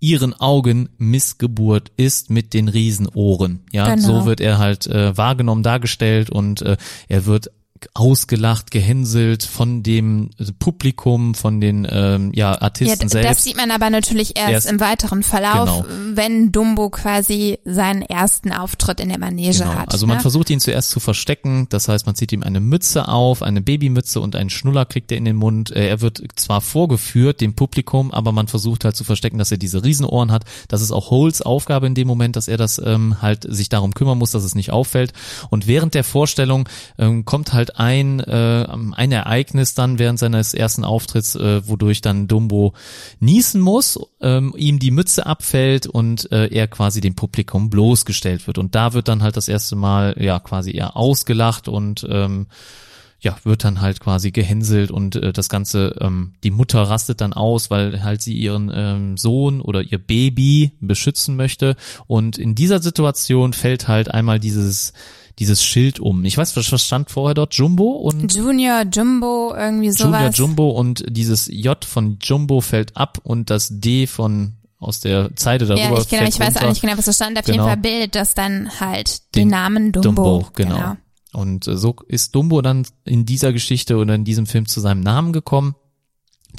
ihren Augen Missgeburt ist mit den Riesenohren. Ja, Genau. so wird er halt äh, wahrgenommen, dargestellt und äh, er wird ausgelacht, gehänselt von dem Publikum, von den ähm, ja, Ja, Artisten d- selbst. das sieht man aber natürlich erst, Erst- im weiteren Verlauf, Genau. wenn Dumbo quasi seinen ersten Auftritt in der Manege Genau. hat. Also man ne? versucht ihn zuerst zu verstecken, das heißt, man zieht ihm eine Mütze auf, eine Babymütze und einen Schnuller kriegt er in den Mund. Äh, Er wird zwar vorgeführt dem Publikum, aber man versucht halt zu verstecken, dass er diese Riesenohren hat. Das ist auch Holes Aufgabe in dem Moment, dass er das ähm, halt sich darum kümmern muss, dass es nicht auffällt. Und während der Vorstellung ähm, kommt halt ein äh, ein Ereignis dann während seines ersten Auftritts, äh, wodurch dann Dumbo niesen muss, ähm, ihm die Mütze abfällt und äh, er quasi dem Publikum bloßgestellt wird. Und da wird dann halt das erste Mal ja quasi eher ausgelacht und ähm, ja, wird dann halt quasi gehänselt und äh, das Ganze, ähm, die Mutter rastet dann aus, weil halt sie ihren ähm, Sohn oder ihr Baby beschützen möchte. Und in dieser Situation fällt halt einmal dieses, dieses Schild um. Ich weiß, was stand vorher dort? Jumbo und Junior, Jumbo, irgendwie sowas. Junior Jumbo und dieses J von Jumbo fällt ab und das D von aus der Zeile darüber Ja, ich, genau, ich weiß auch nicht genau, was da stand. Auf Genau. jeden Fall bildet das dann halt den, Den Namen Dumbo. genau. Und äh, so ist Dumbo dann in dieser Geschichte oder in diesem Film zu seinem Namen gekommen.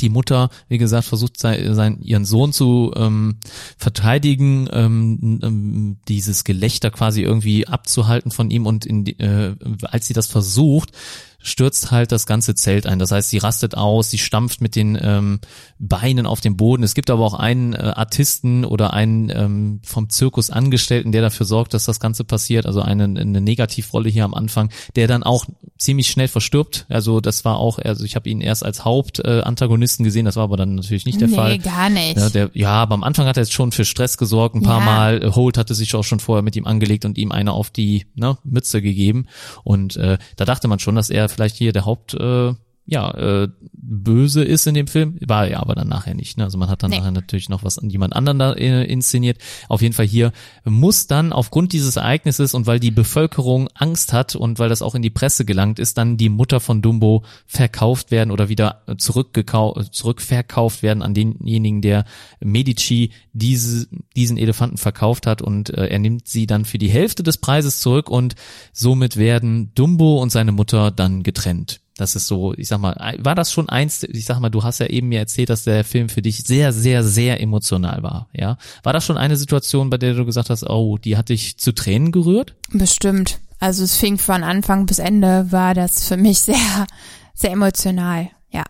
Die Mutter, wie gesagt, versucht sein, sein, ihren Sohn zu ähm, verteidigen, ähm, ähm, dieses Gelächter quasi irgendwie abzuhalten von ihm und in äh, als sie das versucht, stürzt halt das ganze Zelt ein. Das heißt, sie rastet aus, sie stampft mit den ähm, Beinen auf den Boden. Es gibt aber auch einen äh, Artisten oder einen ähm, vom Zirkus Angestellten, der dafür sorgt, dass das Ganze passiert. Also eine, eine Negativrolle hier am Anfang, der dann auch ziemlich schnell verstirbt. Also das war auch, also ich habe ihn erst als Hauptantagonisten äh, gesehen, das war aber dann natürlich nicht der nee, Fall. Nee, gar nicht. Ja, der, ja, aber am Anfang hat er jetzt schon für Stress gesorgt, ein paar Ja. Mal. Holt hatte sich auch schon vorher mit ihm angelegt und ihm eine auf die ne, Mütze gegeben. Und äh, da dachte man schon, dass er vielleicht hier der Haupt, äh, ja, äh, böse ist in dem Film. War er aber dann nachher nicht. Ne? Also man hat dann Nee. nachher natürlich noch was an jemand anderen da äh, inszeniert. Auf jeden Fall hier muss dann aufgrund dieses Ereignisses und weil die Bevölkerung Angst hat und weil das auch in die Presse gelangt ist, dann die Mutter von Dumbo verkauft werden oder wieder zurückgekau zurückverkauft werden an denjenigen, der Medici diese, diesen Elefanten verkauft hat und äh, er nimmt sie dann für die Hälfte des Preises zurück und somit werden Dumbo und seine Mutter dann getrennt. Das ist so, ich sag mal, war das schon eins, ich sag mal, du hast ja eben mir erzählt, dass der Film für dich sehr, sehr, sehr emotional war, ja? War das schon eine Situation, bei der du gesagt hast, oh, die hat dich zu Tränen gerührt? Bestimmt. Also es fing von Anfang bis Ende, war das für mich sehr, sehr emotional. Ja.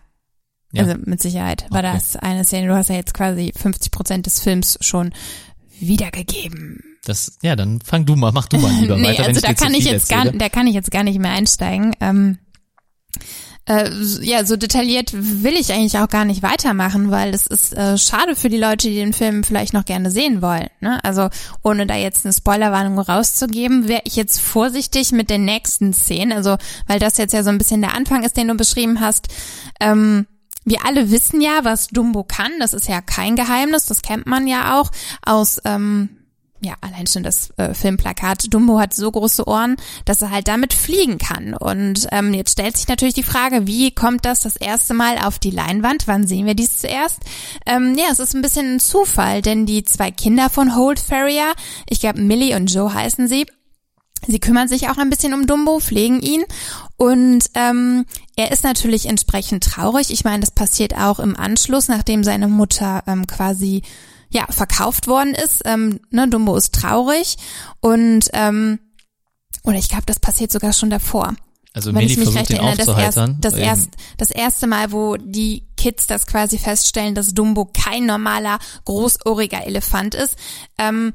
Ja. Also mit Sicherheit war Okay. das eine Szene. Du hast ja jetzt quasi 50 Prozent des Films schon wiedergegeben. Das, ja, dann fang du mal, mach du mal lieber nee, weiter, wenn also da kann ich jetzt gar, erzähle. da kann ich jetzt gar nicht mehr einsteigen. Ähm, äh, ja, so detailliert will ich eigentlich auch gar nicht weitermachen, weil es ist äh, schade für die Leute, die den Film vielleicht noch gerne sehen wollen. Ne? Also ohne da jetzt eine Spoilerwarnung rauszugeben, wäre ich jetzt vorsichtig mit den nächsten Szenen. Also weil das jetzt ja so ein bisschen der Anfang ist, den du beschrieben hast. Ähm, wir alle wissen ja, was Dumbo kann. Das ist ja kein Geheimnis. Das kennt man ja auch aus ähm, ja, allein schon das äh, Filmplakat, Dumbo hat so große Ohren, dass er halt damit fliegen kann. Und ähm, jetzt stellt sich natürlich die Frage, wie kommt das das erste Mal auf die Leinwand? Wann sehen wir dies zuerst? Ähm, ja, es ist ein bisschen ein Zufall, denn die zwei Kinder von Holt Ferrier, ich glaube Millie und Joe heißen sie, Sie kümmern sich auch ein bisschen um Dumbo, pflegen ihn und ähm, er ist natürlich entsprechend traurig. Ich meine, das passiert auch im Anschluss, nachdem seine Mutter ähm, quasi ja verkauft worden ist. Ähm, ne, Dumbo ist traurig und ähm, oder ich glaube, das passiert sogar schon davor. Also Wenn Millie ich mich versucht recht erinnere, das, erst, das, erst, das erste Mal, wo die Kids das quasi feststellen, dass Dumbo kein normaler, großohriger Elefant ist. Ähm,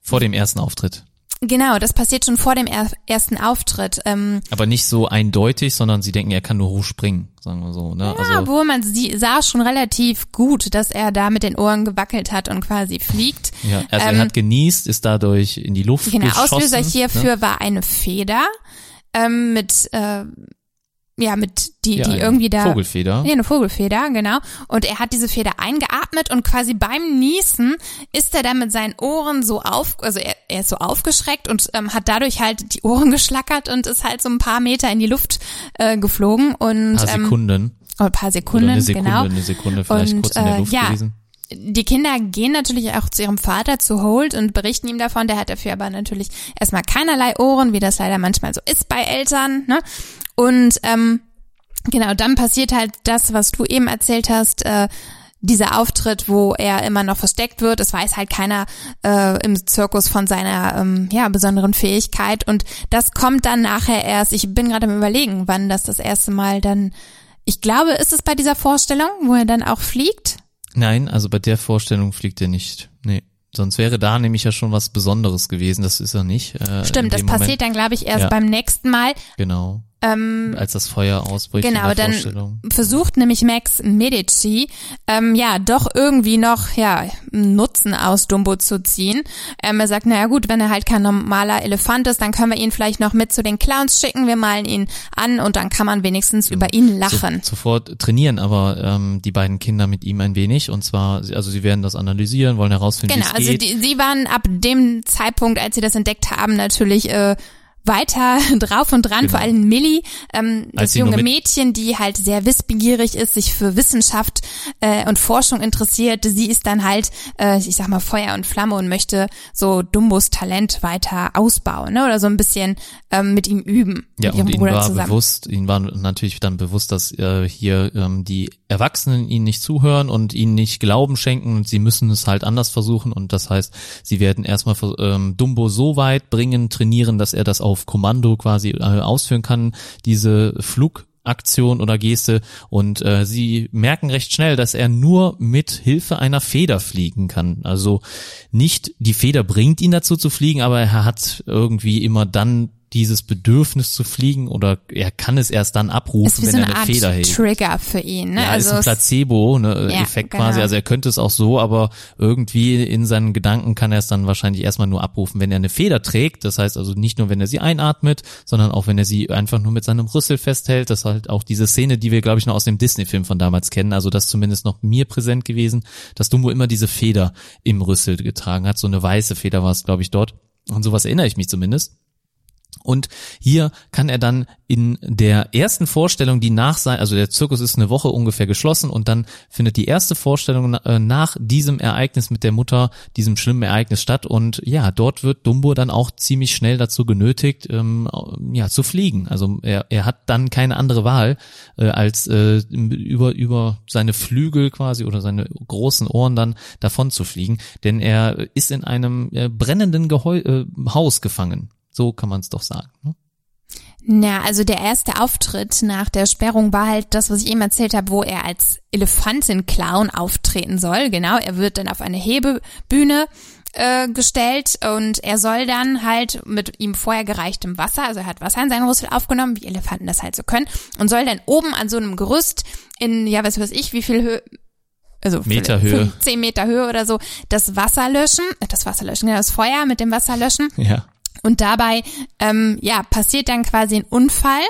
vor dem ersten Auftritt. Genau, das passiert schon vor dem er ersten Auftritt. Ähm, Aber nicht so eindeutig, sondern sie denken, er kann nur hochspringen, sagen wir so. Ne? Ja, also, obwohl man sie sah schon relativ gut, dass er da mit den Ohren gewackelt hat und quasi fliegt. ja, also ähm, er hat genießt, ist dadurch in die Luft Genau, geschossen. Auslöser ne? hierfür war eine Feder ähm, mit äh, ja mit die ja, die irgendwie da Vogelfeder. Ja, eine Vogelfeder, genau. Und er hat diese Feder eingeatmet und quasi beim Niesen ist er dann mit seinen Ohren so auf, also er, er ist so aufgeschreckt und ähm, hat dadurch halt die Ohren geschlackert und ist halt so ein paar Meter in die Luft äh, geflogen und Ein paar ähm, Sekunden. oh, ein paar Sekunden, oder eine Sekunde, genau. eine Sekunde vielleicht Und, kurz in der äh, Luft ja, gewesen. Die Kinder gehen natürlich auch zu ihrem Vater, zu Holt und berichten ihm davon. Der hat dafür aber natürlich erstmal keinerlei Ohren, wie das leider manchmal so ist bei Eltern. Ne? Und ähm, genau, dann passiert halt das, was du eben erzählt hast. Äh, dieser Auftritt, wo er immer noch versteckt wird. Es weiß halt keiner äh, im Zirkus von seiner ähm, ja, besonderen Fähigkeit. Und das kommt dann nachher erst. Ich bin gerade am überlegen, wann das das erste Mal dann. Ich glaube, ist es bei dieser Vorstellung, wo er dann auch fliegt? Nein, also bei der Vorstellung fliegt er nicht. Nee. Sonst wäre da nämlich ja schon was Besonderes gewesen. Das ist er nicht. Äh, Stimmt, das dem passiert Moment. dann, glaube ich, erst Ja. beim nächsten Mal. Genau. Ähm, Als das Feuer ausbricht genau, dann versucht nämlich Max Medici, ähm, ja, doch irgendwie noch, ja, Nutzen aus Dumbo zu ziehen. Ähm, er sagt, naja gut, wenn er halt kein normaler Elefant ist, dann können wir ihn vielleicht noch mit zu den Clowns schicken, wir malen ihn an und dann kann man wenigstens über ihn lachen. So, sofort trainieren aber ähm, die beiden Kinder mit ihm ein wenig und zwar, also sie werden das analysieren, wollen herausfinden, Genau, wie es also geht. die, sie waren ab dem Zeitpunkt, als sie das entdeckt haben, natürlich äh, weiter drauf und dran, Genau. vor allem Millie, ähm, das junge Mädchen, die halt sehr wissbegierig ist, sich für Wissenschaft äh, und Forschung interessiert. Sie ist dann halt, äh, ich sag mal, Feuer und Flamme und möchte so Dumbos Talent weiter ausbauen, ne? Oder so ein bisschen ähm, mit ihm üben. Ja, und ihm war zusammen. bewusst, ihm war natürlich dann bewusst, dass äh, hier ähm, die Erwachsenen ihnen nicht zuhören und ihnen nicht Glauben schenken und sie müssen es halt anders versuchen und das heißt, sie werden erstmal ähm, Dumbo so weit bringen, trainieren, dass er das auf Kommando quasi äh, ausführen kann, diese Flugaktion oder Geste und äh, sie merken recht schnell, dass er nur mit Hilfe einer Feder fliegen kann. Also nicht die Feder bringt ihn dazu zu fliegen, aber er hat irgendwie immer dann dieses Bedürfnis zu fliegen oder er kann es erst dann abrufen, wenn so er eine eine Art Feder hält. Trigger für ihn. Ne? Ja, also ist ein es- Placebo, ne, Ja, Effekt genau. quasi. Also er könnte es auch so, aber irgendwie in seinen Gedanken kann er es dann wahrscheinlich erstmal nur abrufen, wenn er eine Feder trägt. Das heißt also nicht nur, wenn er sie einatmet, sondern auch wenn er sie einfach nur mit seinem Rüssel festhält. Das ist halt auch diese Szene, die wir, glaube ich, noch aus dem Disney-Film von damals kennen. Also das ist zumindest noch mir präsent gewesen, dass Dumbo immer diese Feder im Rüssel getragen hat. So eine weiße Feder war es, glaube ich, dort. Und sowas erinnere ich mich zumindest. Und hier kann er dann in der ersten Vorstellung, die nach sein, also der Zirkus ist eine Woche ungefähr geschlossen und dann findet die erste Vorstellung äh, nach diesem Ereignis mit der Mutter, diesem schlimmen Ereignis statt und ja, dort wird Dumbo dann auch ziemlich schnell dazu genötigt, ähm, ja, zu fliegen. Also er, er hat dann keine andere Wahl, äh, als äh, über, über seine Flügel quasi oder seine großen Ohren dann davon zu fliegen, denn er ist in einem äh, brennenden Geheu äh, Haus gefangen. So kann man es doch sagen. Ne? Na, also der erste Auftritt nach der Sperrung war halt das, was ich eben erzählt habe, wo er als Elefantenclown auftreten soll. Genau, er wird dann auf eine Hebebühne äh, gestellt und er soll dann halt mit ihm vorher gereichtem Wasser, also er hat Wasser in seinen Rüssel aufgenommen, wie Elefanten das halt so können, und soll dann oben an so einem Gerüst in, ja, was weiß ich, wie viel Höhe, also Meter Höhe. zehn Meter Höhe oder so, das Wasser löschen, äh, das Wasser löschen, genau, das Feuer mit dem Wasser löschen. Ja. Und dabei, ähm, ja, passiert dann quasi ein Unfall.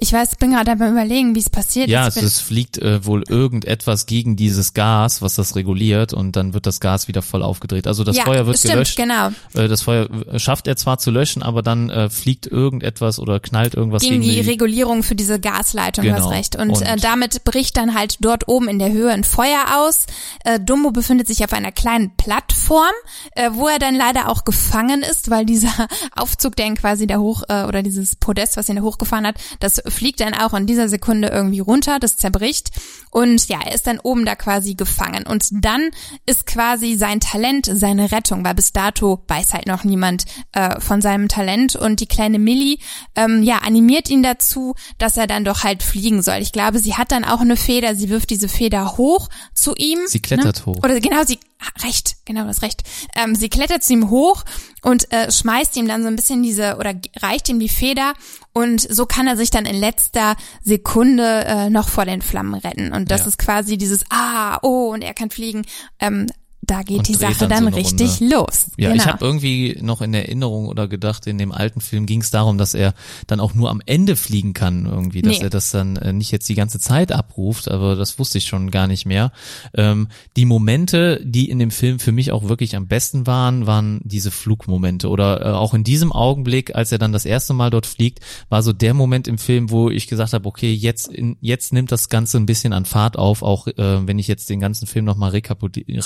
Ich weiß, bin gerade beim Überlegen, wie es passiert Ja, ist. es, es fliegt äh, wohl irgendetwas gegen dieses Gas, was das reguliert und dann wird das Gas wieder voll aufgedreht. Also das ja, Feuer wird stimmt, gelöscht. genau. Äh, das Feuer äh, schafft er zwar zu löschen, aber dann äh, fliegt irgendetwas oder knallt irgendwas Gegen gegen, die Regulierung für diese Gasleitung, Genau. hast recht. Und, Und- äh, damit bricht dann halt dort oben in der Höhe ein Feuer aus. Äh, Dumbo befindet sich auf einer kleinen Plattform, äh, wo er dann leider auch gefangen ist, weil dieser Aufzug, der ihn quasi da hoch, äh, oder dieses Podest, was ihn da hochgefahren hat, das fliegt dann auch in dieser Sekunde irgendwie runter, das zerbricht. Und ja, er ist dann oben da quasi gefangen. Und dann ist quasi sein Talent seine Rettung, weil bis dato weiß halt noch niemand äh, von seinem Talent. Und die kleine Millie, ähm, ja, animiert ihn dazu, dass er dann doch halt fliegen soll. Ich glaube, sie hat dann auch eine Feder, sie wirft diese Feder hoch zu ihm. Sie klettert hoch. Oder genau, sie, ah, recht, genau, das recht. Ähm, sie klettert zu ihm hoch und äh, schmeißt ihm dann so ein bisschen diese, oder reicht ihm die Feder und so kann er sich dann in letzter Sekunde äh, noch vor den Flammen retten. Und das Ja. ist quasi dieses, ah, oh, und er kann fliegen. Ähm, da geht Und die Sache dann so dann, eine richtig Runde. los. Ja, genau. ich habe irgendwie noch in Erinnerung oder gedacht, in dem alten Film ging es darum, dass er dann auch nur am Ende fliegen kann irgendwie, dass Nee. er das dann äh, nicht jetzt die ganze Zeit abruft, aber das wusste ich schon gar nicht mehr. Ähm, die Momente, die in dem Film für mich auch wirklich am besten waren, waren diese Flugmomente oder äh, auch in diesem Augenblick, als er dann das erste Mal dort fliegt, war so der Moment im Film, wo ich gesagt habe, okay, jetzt in, jetzt nimmt das Ganze ein bisschen an Fahrt auf, auch äh, wenn ich jetzt den ganzen Film nochmal rekapitulieren,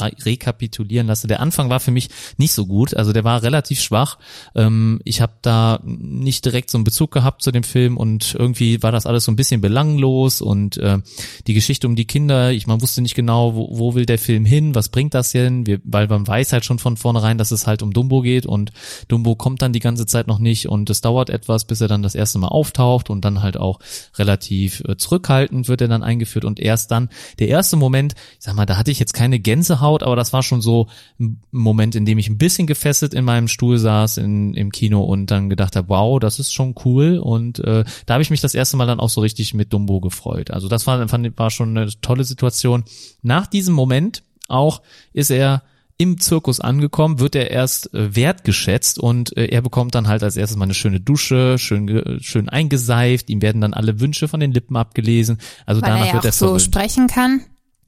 rekapitulieren lasse. Der Anfang war für mich nicht so gut, also der war relativ schwach. Ähm, ich habe da nicht direkt so einen Bezug gehabt zu dem Film und irgendwie war das alles so ein bisschen belanglos und äh, die Geschichte um die Kinder, ich man wusste nicht genau, wo, wo will der Film hin, was bringt das denn, Wir, weil man weiß halt schon von vornherein, dass es halt um Dumbo geht und Dumbo kommt dann die ganze Zeit noch nicht und es dauert etwas, bis er dann das erste Mal auftaucht und dann halt auch relativ äh, zurückhaltend wird er dann eingeführt und erst dann der erste Moment, ich sag mal, da hatte ich jetzt keine Gänsehaut, aber das war schon so ein Moment, in dem ich ein bisschen gefesselt in meinem Stuhl saß in, im Kino und dann gedacht habe, wow, das ist schon cool und äh, da habe ich mich das erste Mal dann auch so richtig mit Dumbo gefreut. Also das war, fand, war schon eine tolle Situation. Nach diesem Moment auch ist er im Zirkus angekommen, wird er erst äh, wertgeschätzt und äh, er bekommt dann halt als erstes mal eine schöne Dusche, schön, schön eingeseift, ihm werden dann alle Wünsche von den Lippen abgelesen. Also weil danach er ja wird auch er so verwöhnt. sprechen kann.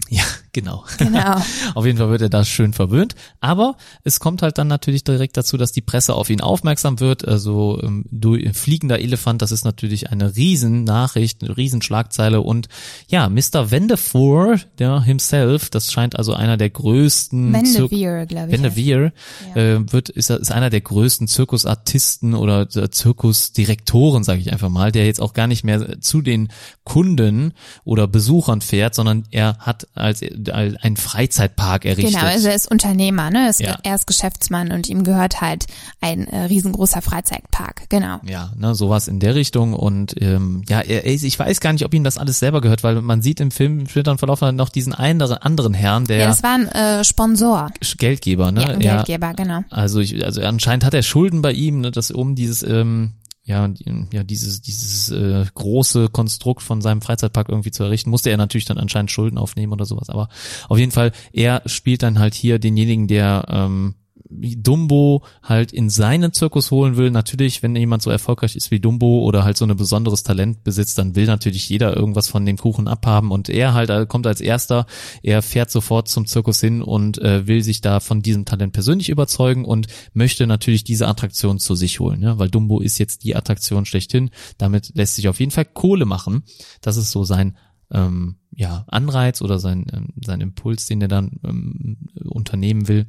Ja, Genau. Genau. auf jeden Fall wird er da schön verwöhnt. Aber es kommt halt dann natürlich direkt dazu, dass die Presse auf ihn aufmerksam wird. Also ähm, du, fliegender Elefant, das ist natürlich eine riesen Nachricht, eine riesen Schlagzeile. Und ja, Mr. Vendefour, der himself, das scheint also einer der größten Vanderveer, glaube ich. Vanderveer äh, wird ist, ist einer der größten Zirkusartisten oder äh, Zirkusdirektoren, sage ich einfach mal, der jetzt auch gar nicht mehr zu den Kunden oder Besuchern fährt, sondern er hat als einen Freizeitpark errichtet. Genau, also er ist Unternehmer, ne? Er ist, Ja. er ist Geschäftsmann und ihm gehört halt ein äh, riesengroßer Freizeitpark. Genau. Ja, ne, sowas in der Richtung und ähm, ja, er, ich weiß gar nicht, ob ihm das alles selber gehört, weil man sieht im Film im späteren Verlauf noch diesen anderen anderen Herrn, der Ja, das war ein äh, Sponsor. Geldgeber, ne? Ja, ein Ja, Geldgeber, genau. Also ich, also anscheinend hat er Schulden bei ihm, ne, dass um dieses ähm, ja, ja dieses dieses äh, große Konstrukt von seinem Freizeitpark irgendwie zu errichten, musste er natürlich dann anscheinend Schulden aufnehmen oder sowas. Aber auf jeden Fall, er spielt dann halt hier denjenigen, der ähm, Dumbo halt in seinen Zirkus holen will. Natürlich, wenn jemand so erfolgreich ist wie Dumbo oder halt so ein besonderes Talent besitzt, dann will natürlich jeder irgendwas von dem Kuchen abhaben und er halt äh, kommt als erster, er fährt sofort zum Zirkus hin und äh, will sich da von diesem Talent persönlich überzeugen und möchte natürlich diese Attraktion zu sich holen, ja, weil Dumbo ist jetzt die Attraktion schlechthin. Damit lässt sich auf jeden Fall Kohle machen. Das ist so sein ähm, ja, Anreiz oder sein, ähm, sein Impuls, den er dann ähm, unternehmen will.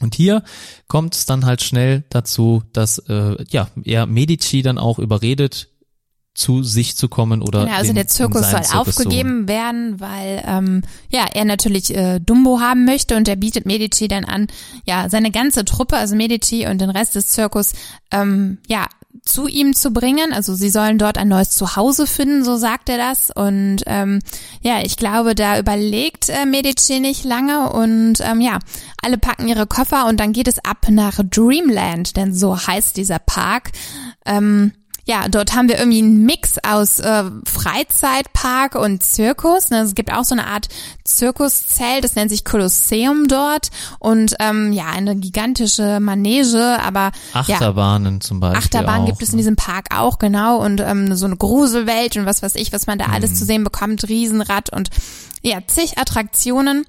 Und hier kommt es dann halt schnell dazu, dass äh, ja er Medici dann auch überredet, zu sich zu kommen oder Genau, also den- der Zirkus in soll Zirkus aufgegeben werden, weil ähm, ja er natürlich äh, Dumbo haben möchte und er bietet Medici dann an, ja seine ganze Truppe, also Medici und den Rest des Zirkus, ähm, ja zu ihm zu bringen. Also sie sollen dort ein neues Zuhause finden, so sagt er das. Und ähm, ja, ich glaube, da überlegt äh, Medici nicht lange und ähm, ja, alle packen ihre Koffer und dann geht es ab nach Dreamland, denn so heißt dieser Park. Ähm, ja, dort haben wir irgendwie einen Mix aus äh, Freizeitpark und Zirkus. Ne? Es gibt auch so eine Art Zirkuszelt, das nennt sich Kolosseum dort. Und ähm, ja, eine gigantische Manege, aber ja, Achterbahnen zum Beispiel. Achterbahn auch, gibt es in ne? diesem Park auch, genau. Und ähm, so eine Gruselwelt und was weiß ich, was man da alles zu Mhm. sehen bekommt, Riesenrad und ja, zig Attraktionen.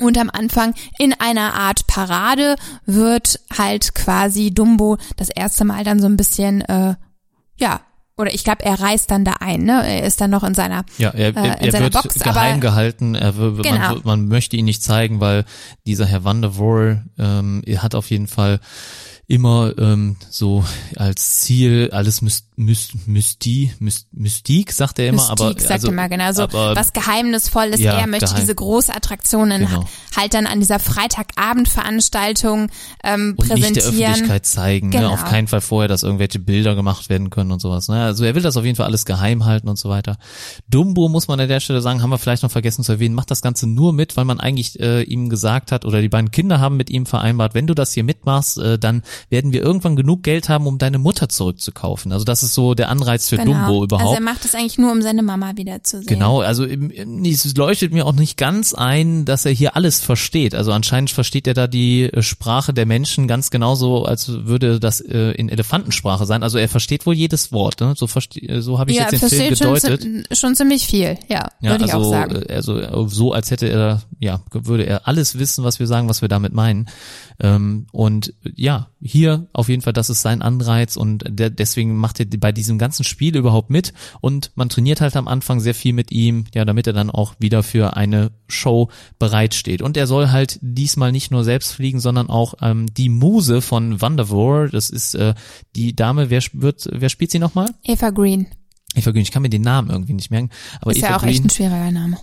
Und am Anfang in einer Art Parade wird halt quasi Dumbo das erste Mal dann so ein bisschen, äh, ja, oder ich glaube, er reist dann da ein, ne? Er ist dann noch in seiner, Ja, er, äh, er, in er seiner wird Box, geheim gehalten. Er, wird- Genau. man, man möchte ihn nicht zeigen, weil dieser Herr Vandervoor ähm, er hat auf jeden Fall immer ähm, so als Ziel alles Myst, Myst, Mysti, Myst, Mystik, sagt er immer, aber Mystique, sagt also, er mal genau, so aber, was Geheimnisvolles. Ja, er möchte geheim. diese Großattraktionen Genau. halt dann an dieser Freitagabendveranstaltung ähm, und nicht der präsentieren. Öffentlichkeit zeigen. Ne? Genau. Auf keinen Fall vorher, dass irgendwelche Bilder gemacht werden können und sowas. Ne? Also er will das auf jeden Fall alles geheim halten und so weiter. Dumbo, muss man an der Stelle sagen, haben wir vielleicht noch vergessen zu erwähnen, macht das Ganze nur mit, weil man eigentlich äh, ihm gesagt hat, oder die beiden Kinder haben mit ihm vereinbart, wenn du das hier mitmachst, äh, dann werden wir irgendwann genug Geld haben, um deine Mutter zurückzukaufen. Also das ist so der Anreiz für Dumbo Also überhaupt. er macht es eigentlich nur, um seine Mama wiederzusehen. Genau, also es leuchtet mir auch nicht ganz ein, dass er hier alles versteht. Also anscheinend versteht er da die äh, Sprache der Menschen ganz genauso, als würde das äh, in Elefantensprache sein. Also er versteht wohl jedes Wort. Ne? So, äh, so habe ich Ja, jetzt den Film schon, gedeutet. zi- schon ziemlich viel, ja, Ja, würde ich also, auch sagen. äh, also so, als hätte er, ja, würde er alles wissen, was wir sagen, was wir damit meinen. Ähm, und ja, hier auf jeden Fall, das ist sein Anreiz und der, deswegen macht er bei diesem ganzen Spiel überhaupt mit und man trainiert halt am Anfang sehr viel mit ihm, ja, damit er dann auch wieder für eine Show bereitsteht. Und er soll halt diesmal nicht nur selbst fliegen, sondern auch ähm, die Muse von Vandervoor, das ist äh, die Dame, wer wird, wer spielt sie nochmal? Eva Green Eva Green, ich kann mir den Namen irgendwie nicht merken, aber ist Eva ja auch Green, echt ein schwieriger Name.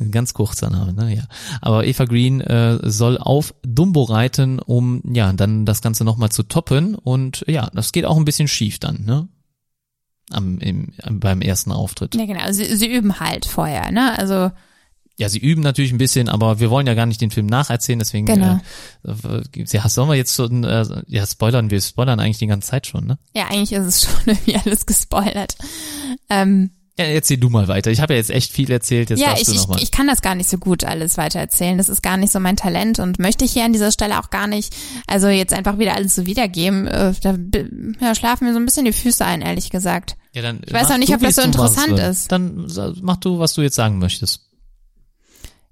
ein ganz kurzer Name, ne? Ja. Aber Eva Green äh, soll auf Dumbo reiten, um ja dann das Ganze nochmal zu toppen. Und ja, das geht auch ein bisschen schief dann, ne? Am, im, beim ersten Auftritt. Ja, genau. Sie, sie üben halt vorher, ne? Also Ja, sie üben natürlich ein bisschen, aber wir wollen ja gar nicht den Film nacherzählen, deswegen Genau. äh, ja, sollen wir jetzt schon, äh, ja, spoilern, wir spoilern eigentlich die ganze Zeit schon, ne? ja, eigentlich ist es schon irgendwie alles gespoilert. Ähm, Ja, erzähl du mal weiter. Ich habe ja jetzt echt viel erzählt, jetzt ja, ich, du ich, nochmal. ich kann das gar nicht so gut alles weiter erzählen. Das ist gar nicht so mein Talent und möchte ich hier an dieser Stelle auch gar nicht. Also jetzt einfach wieder alles so wiedergeben. Äh, da ja, schlafen mir so ein bisschen die Füße ein, ehrlich gesagt. Ja, dann Ich weiß auch nicht, ob das so machst, interessant Sven. ist. Dann mach du, was du jetzt sagen möchtest.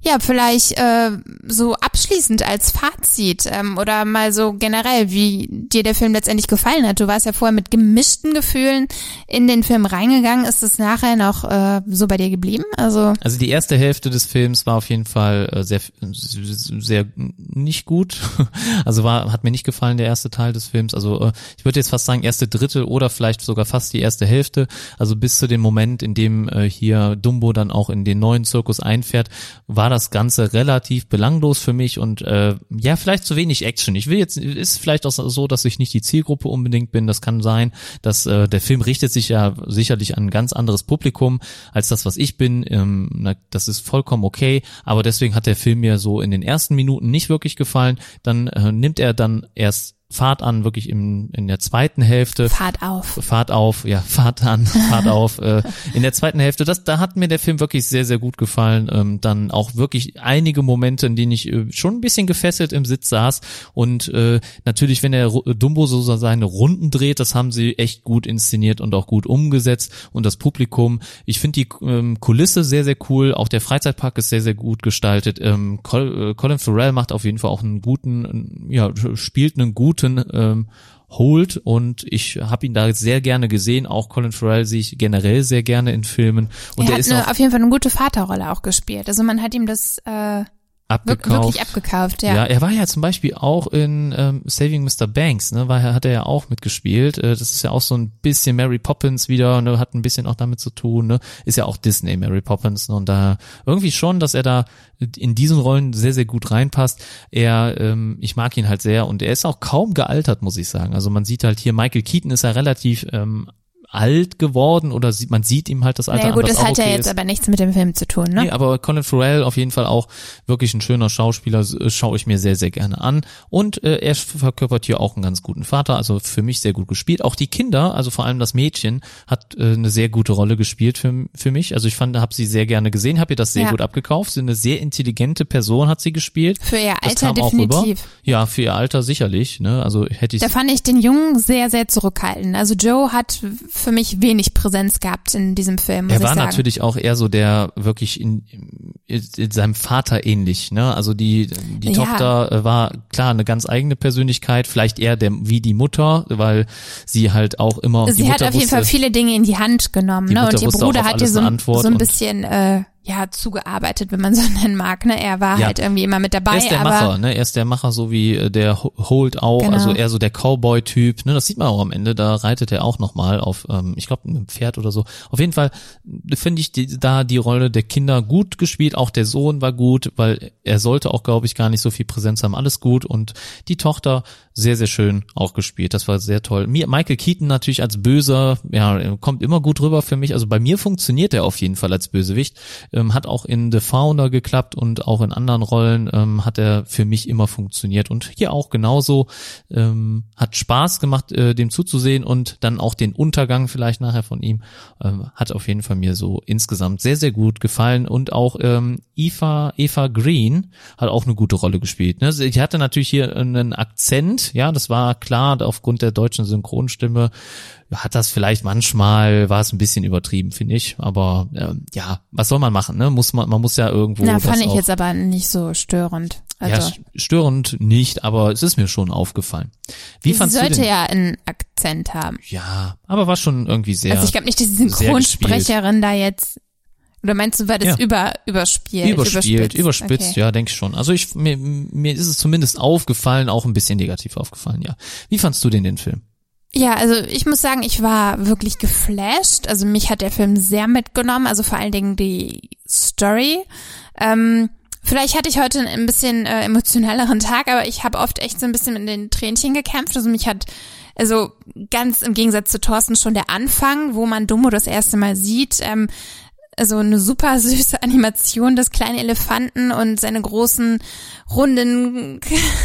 Ja, vielleicht äh, so abschließend als Fazit ähm, oder mal so generell, wie dir der Film letztendlich gefallen hat. Du warst ja vorher mit gemischten Gefühlen in den Film reingegangen. Ist es nachher noch äh, so bei dir geblieben? Also also die erste Hälfte des Films war auf jeden Fall äh, sehr sehr nicht gut. Also war hat mir nicht gefallen der erste Teil des Films. Also äh, ich würde jetzt fast sagen erste Drittel oder vielleicht sogar fast die erste Hälfte. Also bis zu dem Moment, in dem äh, hier Dumbo dann auch in den neuen Zirkus einfährt, war das Ganze relativ belanglos für mich und äh, ja, vielleicht zu wenig Action. Ich will jetzt, ist vielleicht auch so, dass ich nicht die Zielgruppe unbedingt bin. Das kann sein, dass äh, der Film richtet sich ja sicherlich an ein ganz anderes Publikum als das, was ich bin. Ähm, na, das ist vollkommen okay, aber deswegen hat der Film mir so in den ersten Minuten nicht wirklich gefallen. Dann äh, nimmt er dann erst Fahrt an, wirklich im, in der zweiten Hälfte. Fahrt auf. Fahrt auf, ja, Fahrt an, Fahrt auf. Äh, in der zweiten Hälfte, das, da hat mir der Film wirklich sehr, sehr gut gefallen. Ähm, dann auch wirklich einige Momente, in denen ich äh, schon ein bisschen gefesselt im Sitz saß. Und äh, natürlich, wenn der Dumbo so seine Runden dreht, das haben sie echt gut inszeniert und auch gut umgesetzt. Und das Publikum, ich finde die ähm, Kulisse sehr, sehr cool. Auch der Freizeitpark ist sehr, sehr gut gestaltet. Ähm, äh, Colin Farrell macht auf jeden Fall auch einen guten, ja, spielt einen guten guten ähm, holt und ich habe ihn da sehr gerne gesehen. Auch Colin Farrell sehe ich generell sehr gerne in Filmen. Und er der ist eine, auf jeden Fall eine gute Vaterrolle auch gespielt. Also man hat ihm das äh, abgekauft. Wirklich abgekauft, ja. Ja, er war ja zum Beispiel auch in ähm, Saving Mr. Banks, ne, war, hat er ja auch mitgespielt. Äh, das ist ja auch so ein bisschen Mary Poppins wieder, ne, hat ein bisschen auch damit zu tun, ne, ist ja auch Disney Mary Poppins ne, und da irgendwie schon, dass er da in diesen Rollen sehr sehr gut reinpasst. Er, ähm, ich mag ihn halt sehr und er ist auch kaum gealtert, muss ich sagen. Also man sieht halt hier Michael Keaton ist ja relativ ähm, alt geworden oder sieht, man sieht ihm halt das Alter naja, gut, an, das hat okay ja jetzt ist. aber nichts mit dem Film zu tun, ne? Nee, aber Colin Farrell auf jeden Fall auch wirklich ein schöner Schauspieler, äh, schaue ich mir sehr, sehr gerne an. Und äh, er verkörpert hier auch einen ganz guten Vater, also für mich sehr gut gespielt. Auch die Kinder, also vor allem das Mädchen, hat äh, eine sehr gute Rolle gespielt für, für mich. Also ich fand, habe sie sehr gerne gesehen, habe ihr das sehr Ja. gut abgekauft. Sie eine sehr intelligente Person hat sie gespielt. Für ihr Alter kam auch rüber. definitiv. Ja, für ihr Alter sicherlich. Ne? Also hätte ich Da fand ich den Jungen sehr, sehr zurückhaltend. Also Joe hat für mich wenig Präsenz gehabt in diesem Film, Er war natürlich auch eher so der wirklich in, in, in seinem Vater ähnlich, ne? Also die die Ja. Tochter äh, war klar eine ganz eigene Persönlichkeit, vielleicht eher der wie die Mutter, weil sie halt auch immer Sie Mutter hat auf jeden wusste, Fall viele Dinge in die Hand genommen, ne? Mutter Und ihr Bruder hat ihr so, so ein bisschen äh, ja zugearbeitet, wenn man so nennen mag. Ne? Er war Ja. halt irgendwie immer mit dabei, er ist der aber Macher, ne? Er ist der Macher, so wie äh, der Ho- Holt auch, Genau. also eher so der Cowboy-Typ, ne? Das sieht man auch am Ende, da reitet er auch nochmal auf, ähm, ich glaube, einem Pferd oder so. Auf jeden Fall äh, finde ich die, da die Rolle der Kinder gut gespielt, auch der Sohn war gut, weil er sollte auch, glaube ich, gar nicht so viel Präsenz haben, alles gut und die Tochter sehr, sehr schön auch gespielt, das war sehr toll. Michael Keaton natürlich als Böser, ja, kommt immer gut rüber für mich, also bei mir funktioniert er auf jeden Fall als Bösewicht, ähm, hat auch in The Founder geklappt und auch in anderen Rollen ähm, hat er für mich immer funktioniert und hier auch genauso ähm, hat Spaß gemacht, äh, dem zuzusehen und dann auch den Untergang vielleicht nachher von ihm ähm, hat auf jeden Fall mir so insgesamt sehr sehr gut gefallen und auch ähm, Eva Eva Green hat auch eine gute Rolle gespielt. Ne? Sie hatte natürlich hier einen Akzent, ja, das war klar aufgrund der deutschen Synchronstimme hat das vielleicht manchmal war es ein bisschen übertrieben, finde ich. Aber ähm, ja, was soll man machen? Ne? Muss man, man muss ja irgendwo. na, fand ich jetzt aber nicht so störend. Also ja, störend nicht, aber es ist mir schon aufgefallen. Wie sie fandst du sollte ja einen Akzent haben. Ja, aber war schon irgendwie sehr Also ich glaube nicht, dass die Synchronsprecherin da jetzt oder meinst du, war das Ja. über überspielt? überspielt, überspitzt, Okay. ja, denke ich schon. Also ich mir, mir ist es zumindest aufgefallen, auch ein bisschen negativ aufgefallen, ja. Wie fandst du denn den Film? Ja, also ich muss sagen, ich war wirklich geflasht. Also mich hat der Film sehr mitgenommen, also vor allen Dingen die Story. Ähm, vielleicht hatte ich heute ein bisschen äh, emotionaleren Tag, aber ich habe oft echt so ein bisschen mit den Tränchen gekämpft. Also mich hat also ganz im Gegensatz zu Thorsten schon der Anfang, wo man Dumbo das erste Mal sieht, ähm, also eine super süße Animation des kleinen Elefanten und seine großen runden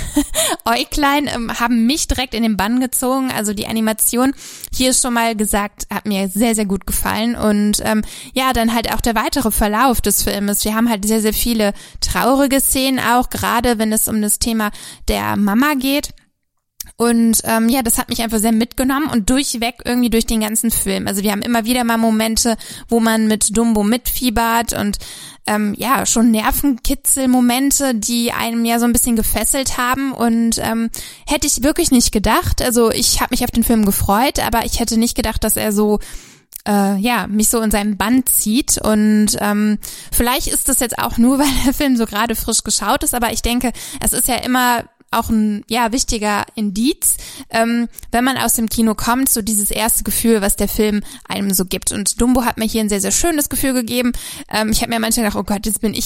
Äuglein ähm, haben mich direkt in den Bann gezogen. Also die Animation hier ist schon mal gesagt, hat mir sehr, sehr gut gefallen. Und ähm, ja, dann halt auch der weitere Verlauf des Filmes. Wir haben halt sehr, sehr viele traurige Szenen auch, gerade wenn es um das Thema der Mama geht. Und ähm, ja, das hat mich einfach sehr mitgenommen und durchweg irgendwie durch den ganzen Film. Also wir haben immer wieder mal Momente, wo man mit Dumbo mitfiebert und ähm, ja, schon Nervenkitzel-Momente, die einem ja so ein bisschen gefesselt haben und ähm, hätte ich wirklich nicht gedacht. Also ich habe mich auf den Film gefreut, aber ich hätte nicht gedacht, dass er so äh, ja, mich so in seinem Band zieht. Und ähm, vielleicht ist das jetzt auch nur, weil der Film so gerade frisch geschaut ist, aber ich denke, es ist ja immer auch ein ja wichtiger Indiz, ähm, wenn man aus dem Kino kommt, so dieses erste Gefühl, was der Film einem so gibt. Und Dumbo hat mir hier ein sehr sehr schönes Gefühl gegeben. Ähm, ich habe mir manchmal gedacht, oh Gott, jetzt bin ich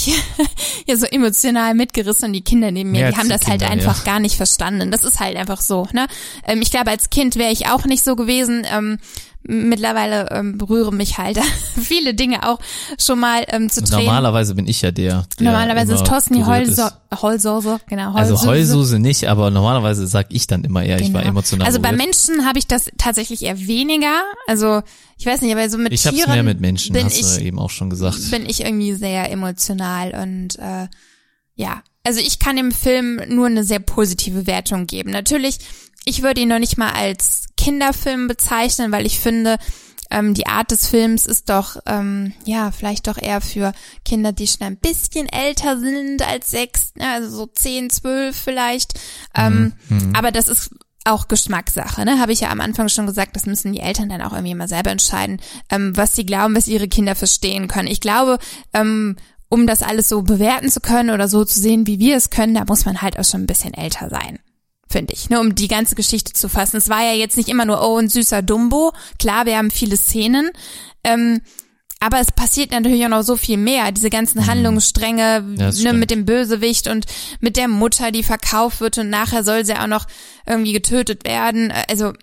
hier so emotional mitgerissen und die Kinder neben mir, ja, die haben das halt Kinder, halt einfach ja. gar nicht verstanden. Das ist halt einfach so. Ne? Ähm, ich glaube, als Kind wäre ich auch nicht so gewesen. Ähm, mittlerweile ähm, berühren mich halt viele Dinge auch schon mal ähm, zu Tränen. Normalerweise bin ich ja der. der normalerweise ist Thorsten die Heulso Heulsoße, genau. Heulsoße. Also Heulsoße nicht, aber normalerweise sag ich dann immer eher, genau. ich war genau. emotional. Also bei Menschen habe ich das tatsächlich eher weniger. Also ich weiß nicht, aber so mit ich Tieren. Ich hab's mehr mit Menschen, bin hast ich, du eben auch schon gesagt. Bin ich irgendwie sehr emotional und äh, ja. Also ich kann dem Film nur eine sehr positive Wertung geben. Natürlich ich würde ihn noch nicht mal als Kinderfilm bezeichnen, weil ich finde, ähm, die Art des Films ist doch, ähm, ja, vielleicht doch eher für Kinder, die schon ein bisschen älter sind als sechs, ne, also so zehn, zwölf vielleicht. Ähm, mhm. Aber das ist auch Geschmackssache, ne? Habe ich ja am Anfang schon gesagt, das müssen die Eltern dann auch irgendwie mal selber entscheiden, ähm, was sie glauben, was ihre Kinder verstehen können. Ich glaube, ähm, um das alles so bewerten zu können oder so zu sehen, wie wir es können, da muss man halt auch schon ein bisschen älter sein finde ich, ne, um die ganze Geschichte zu fassen. Es war ja jetzt nicht immer nur, oh, ein süßer Dumbo. Klar, wir haben viele Szenen. Ähm, aber es passiert natürlich auch noch so viel mehr. Diese ganzen mhm. Handlungsstränge ne, mit dem Bösewicht und mit der Mutter, die verkauft wird und nachher soll sie auch noch irgendwie getötet werden. Also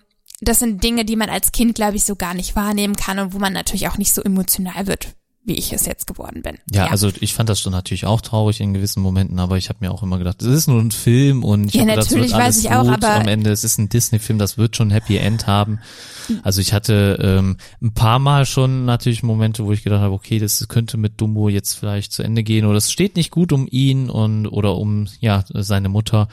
das sind Dinge, die man als Kind, glaube ich, so gar nicht wahrnehmen kann und wo man natürlich auch nicht so emotional wird wie ich es jetzt geworden bin. Ja, ja, also ich fand das schon natürlich auch traurig in gewissen Momenten, aber ich habe mir auch immer gedacht, es ist nur ein Film und ich ja, habe gedacht, natürlich wird alles weiß ich auch, aber am Ende. Es ist ein Disney-Film, das wird schon Happy End haben. Also ich hatte ähm, ein paar Mal schon natürlich Momente, wo ich gedacht habe, okay, das könnte mit Dumbo jetzt vielleicht zu Ende gehen oder es steht nicht gut um ihn und oder um ja seine Mutter.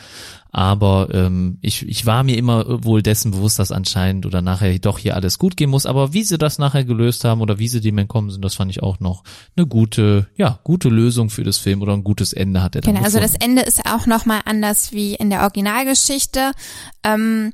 Aber ähm, ich, ich war mir immer wohl dessen bewusst, dass anscheinend oder nachher doch hier alles gut gehen muss. Aber wie sie das nachher gelöst haben oder wie sie dem entkommen sind, das fand ich auch noch eine gute, ja, gute Lösung für das Film oder ein gutes Ende hat er dann Genau, gefunden. also das Ende ist auch nochmal anders wie in der Originalgeschichte. Ähm,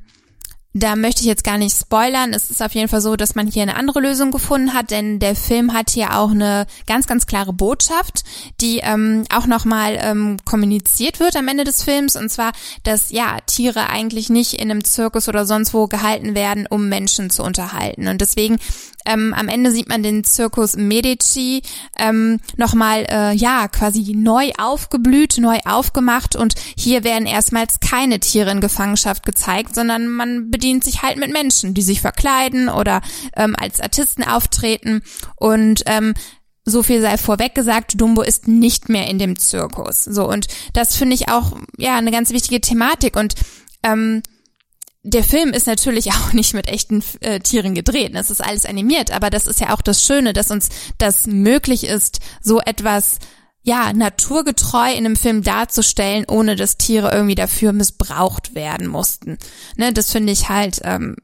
da möchte ich jetzt gar nicht spoilern. Es ist auf jeden Fall so, dass man hier eine andere Lösung gefunden hat, denn der Film hat hier auch eine ganz, ganz klare Botschaft, die ähm, auch nochmal ähm, kommuniziert wird am Ende des Films. Und zwar, dass ja Tiere eigentlich nicht in einem Zirkus oder sonst wo gehalten werden, um Menschen zu unterhalten. Und deswegen ähm, am Ende sieht man den Zirkus Medici ähm, nochmal, äh, ja, quasi neu aufgeblüht, neu aufgemacht und hier werden erstmals keine Tiere in Gefangenschaft gezeigt, sondern man bedient sich halt mit Menschen, die sich verkleiden oder ähm, als Artisten auftreten und ähm, so viel sei vorweg gesagt, Dumbo ist nicht mehr in dem Zirkus. So, und das finde ich auch, ja, eine ganz wichtige Thematik und ähm, der Film ist natürlich auch nicht mit echten äh, Tieren gedreht. Es ist alles animiert, aber das ist ja auch das Schöne, dass uns das möglich ist, so etwas ja, naturgetreu in einem Film darzustellen, ohne dass Tiere irgendwie dafür missbraucht werden mussten. Ne, das finde ich halt ähm,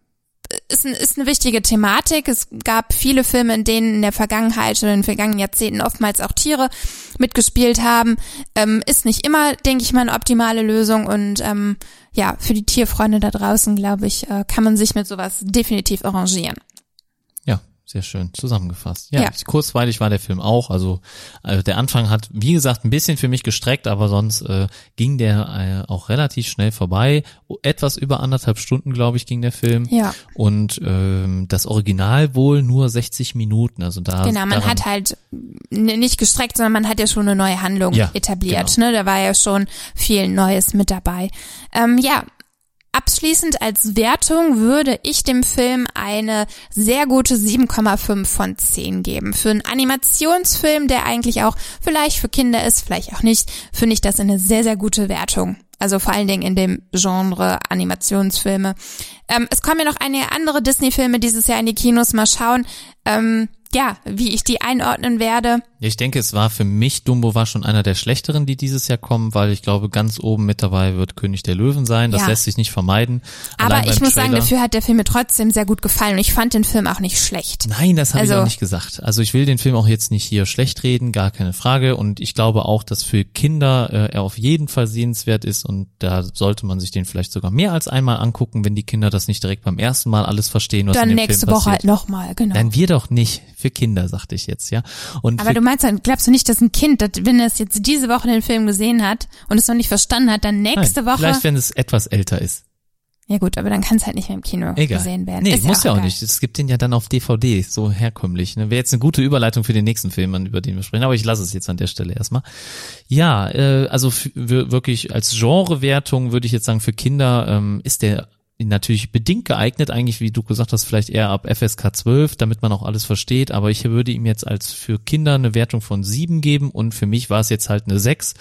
ist, ein, ist eine wichtige Thematik. Es gab viele Filme, in denen in der Vergangenheit oder in den vergangenen Jahrzehnten oftmals auch Tiere mitgespielt haben. Ähm, ist nicht immer, denke ich mal, eine optimale Lösung und ähm, ja, für die Tierfreunde da draußen, glaube ich, äh, kann man sich mit sowas definitiv arrangieren. Sehr schön zusammengefasst. Ja, ja, kurzweilig war der Film auch. Also, also der Anfang hat, wie gesagt, ein bisschen für mich gestreckt, aber sonst äh, ging der äh, auch relativ schnell vorbei. Etwas über anderthalb Stunden, glaube ich, ging der Film. Ja. Und ähm, das Original wohl nur 60 Minuten. Also da. Genau, man hat halt nicht gestreckt, sondern man hat ja schon eine neue Handlung ja, etabliert. Genau. Ne? Da war ja schon viel Neues mit dabei. Ähm, ja, Abschließend als Wertung würde ich dem Film eine sehr gute 7,5 von 10 geben. Für einen Animationsfilm, der eigentlich auch vielleicht für Kinder ist, vielleicht auch nicht, finde ich das eine sehr, sehr gute Wertung. Also vor allen Dingen in dem Genre Animationsfilme. Ähm, es kommen ja noch einige andere Disney-Filme dieses Jahr in die Kinos. Mal schauen. Ähm, ja, wie ich die einordnen werde. Ich denke, es war für mich, Dumbo war schon einer der schlechteren, die dieses Jahr kommen, weil ich glaube, ganz oben mit dabei wird König der Löwen sein. Das Ja. lässt sich nicht vermeiden. Aber Allein ich muss sagen, Trailer- dafür hat der Film mir trotzdem sehr gut gefallen und ich fand den Film auch nicht schlecht. Nein, das habe ich Also- auch nicht gesagt. Also ich will den Film auch jetzt nicht hier schlecht reden, gar keine Frage. Und ich glaube auch, dass für Kinder äh, er auf jeden Fall sehenswert ist und da sollte man sich den vielleicht sogar mehr als einmal angucken, wenn die Kinder das nicht direkt beim ersten Mal alles verstehen, was Dann in dem nächste Film Woche halt passiert. nochmal, genau. Nein, wir doch nicht. Für Kinder, sagte ich jetzt, ja. Und Aber du meinst, dann glaubst du nicht, dass ein Kind, das, wenn es jetzt diese Woche den Film gesehen hat und es noch nicht verstanden hat, dann nächste Nein, Woche. Vielleicht, wenn es etwas älter ist. Ja gut, aber dann kann es halt nicht mehr im Kino Egal. gesehen werden. Nee, Ist muss ja auch egal. nicht. Es gibt den ja dann auf DVD, so herkömmlich. Ne? Wäre jetzt eine gute Überleitung für den nächsten Film, über den wir sprechen. Aber ich lasse es jetzt an der Stelle erstmal. Ja, äh, also wirklich als Genrewertung würde ich jetzt sagen, für Kinder ähm, ist der natürlich bedingt geeignet, eigentlich, wie du gesagt hast, vielleicht eher ab FSK 12, damit man auch alles versteht, aber ich würde ihm jetzt als für Kinder eine Wertung von sieben geben und für mich war es jetzt halt eine sechs.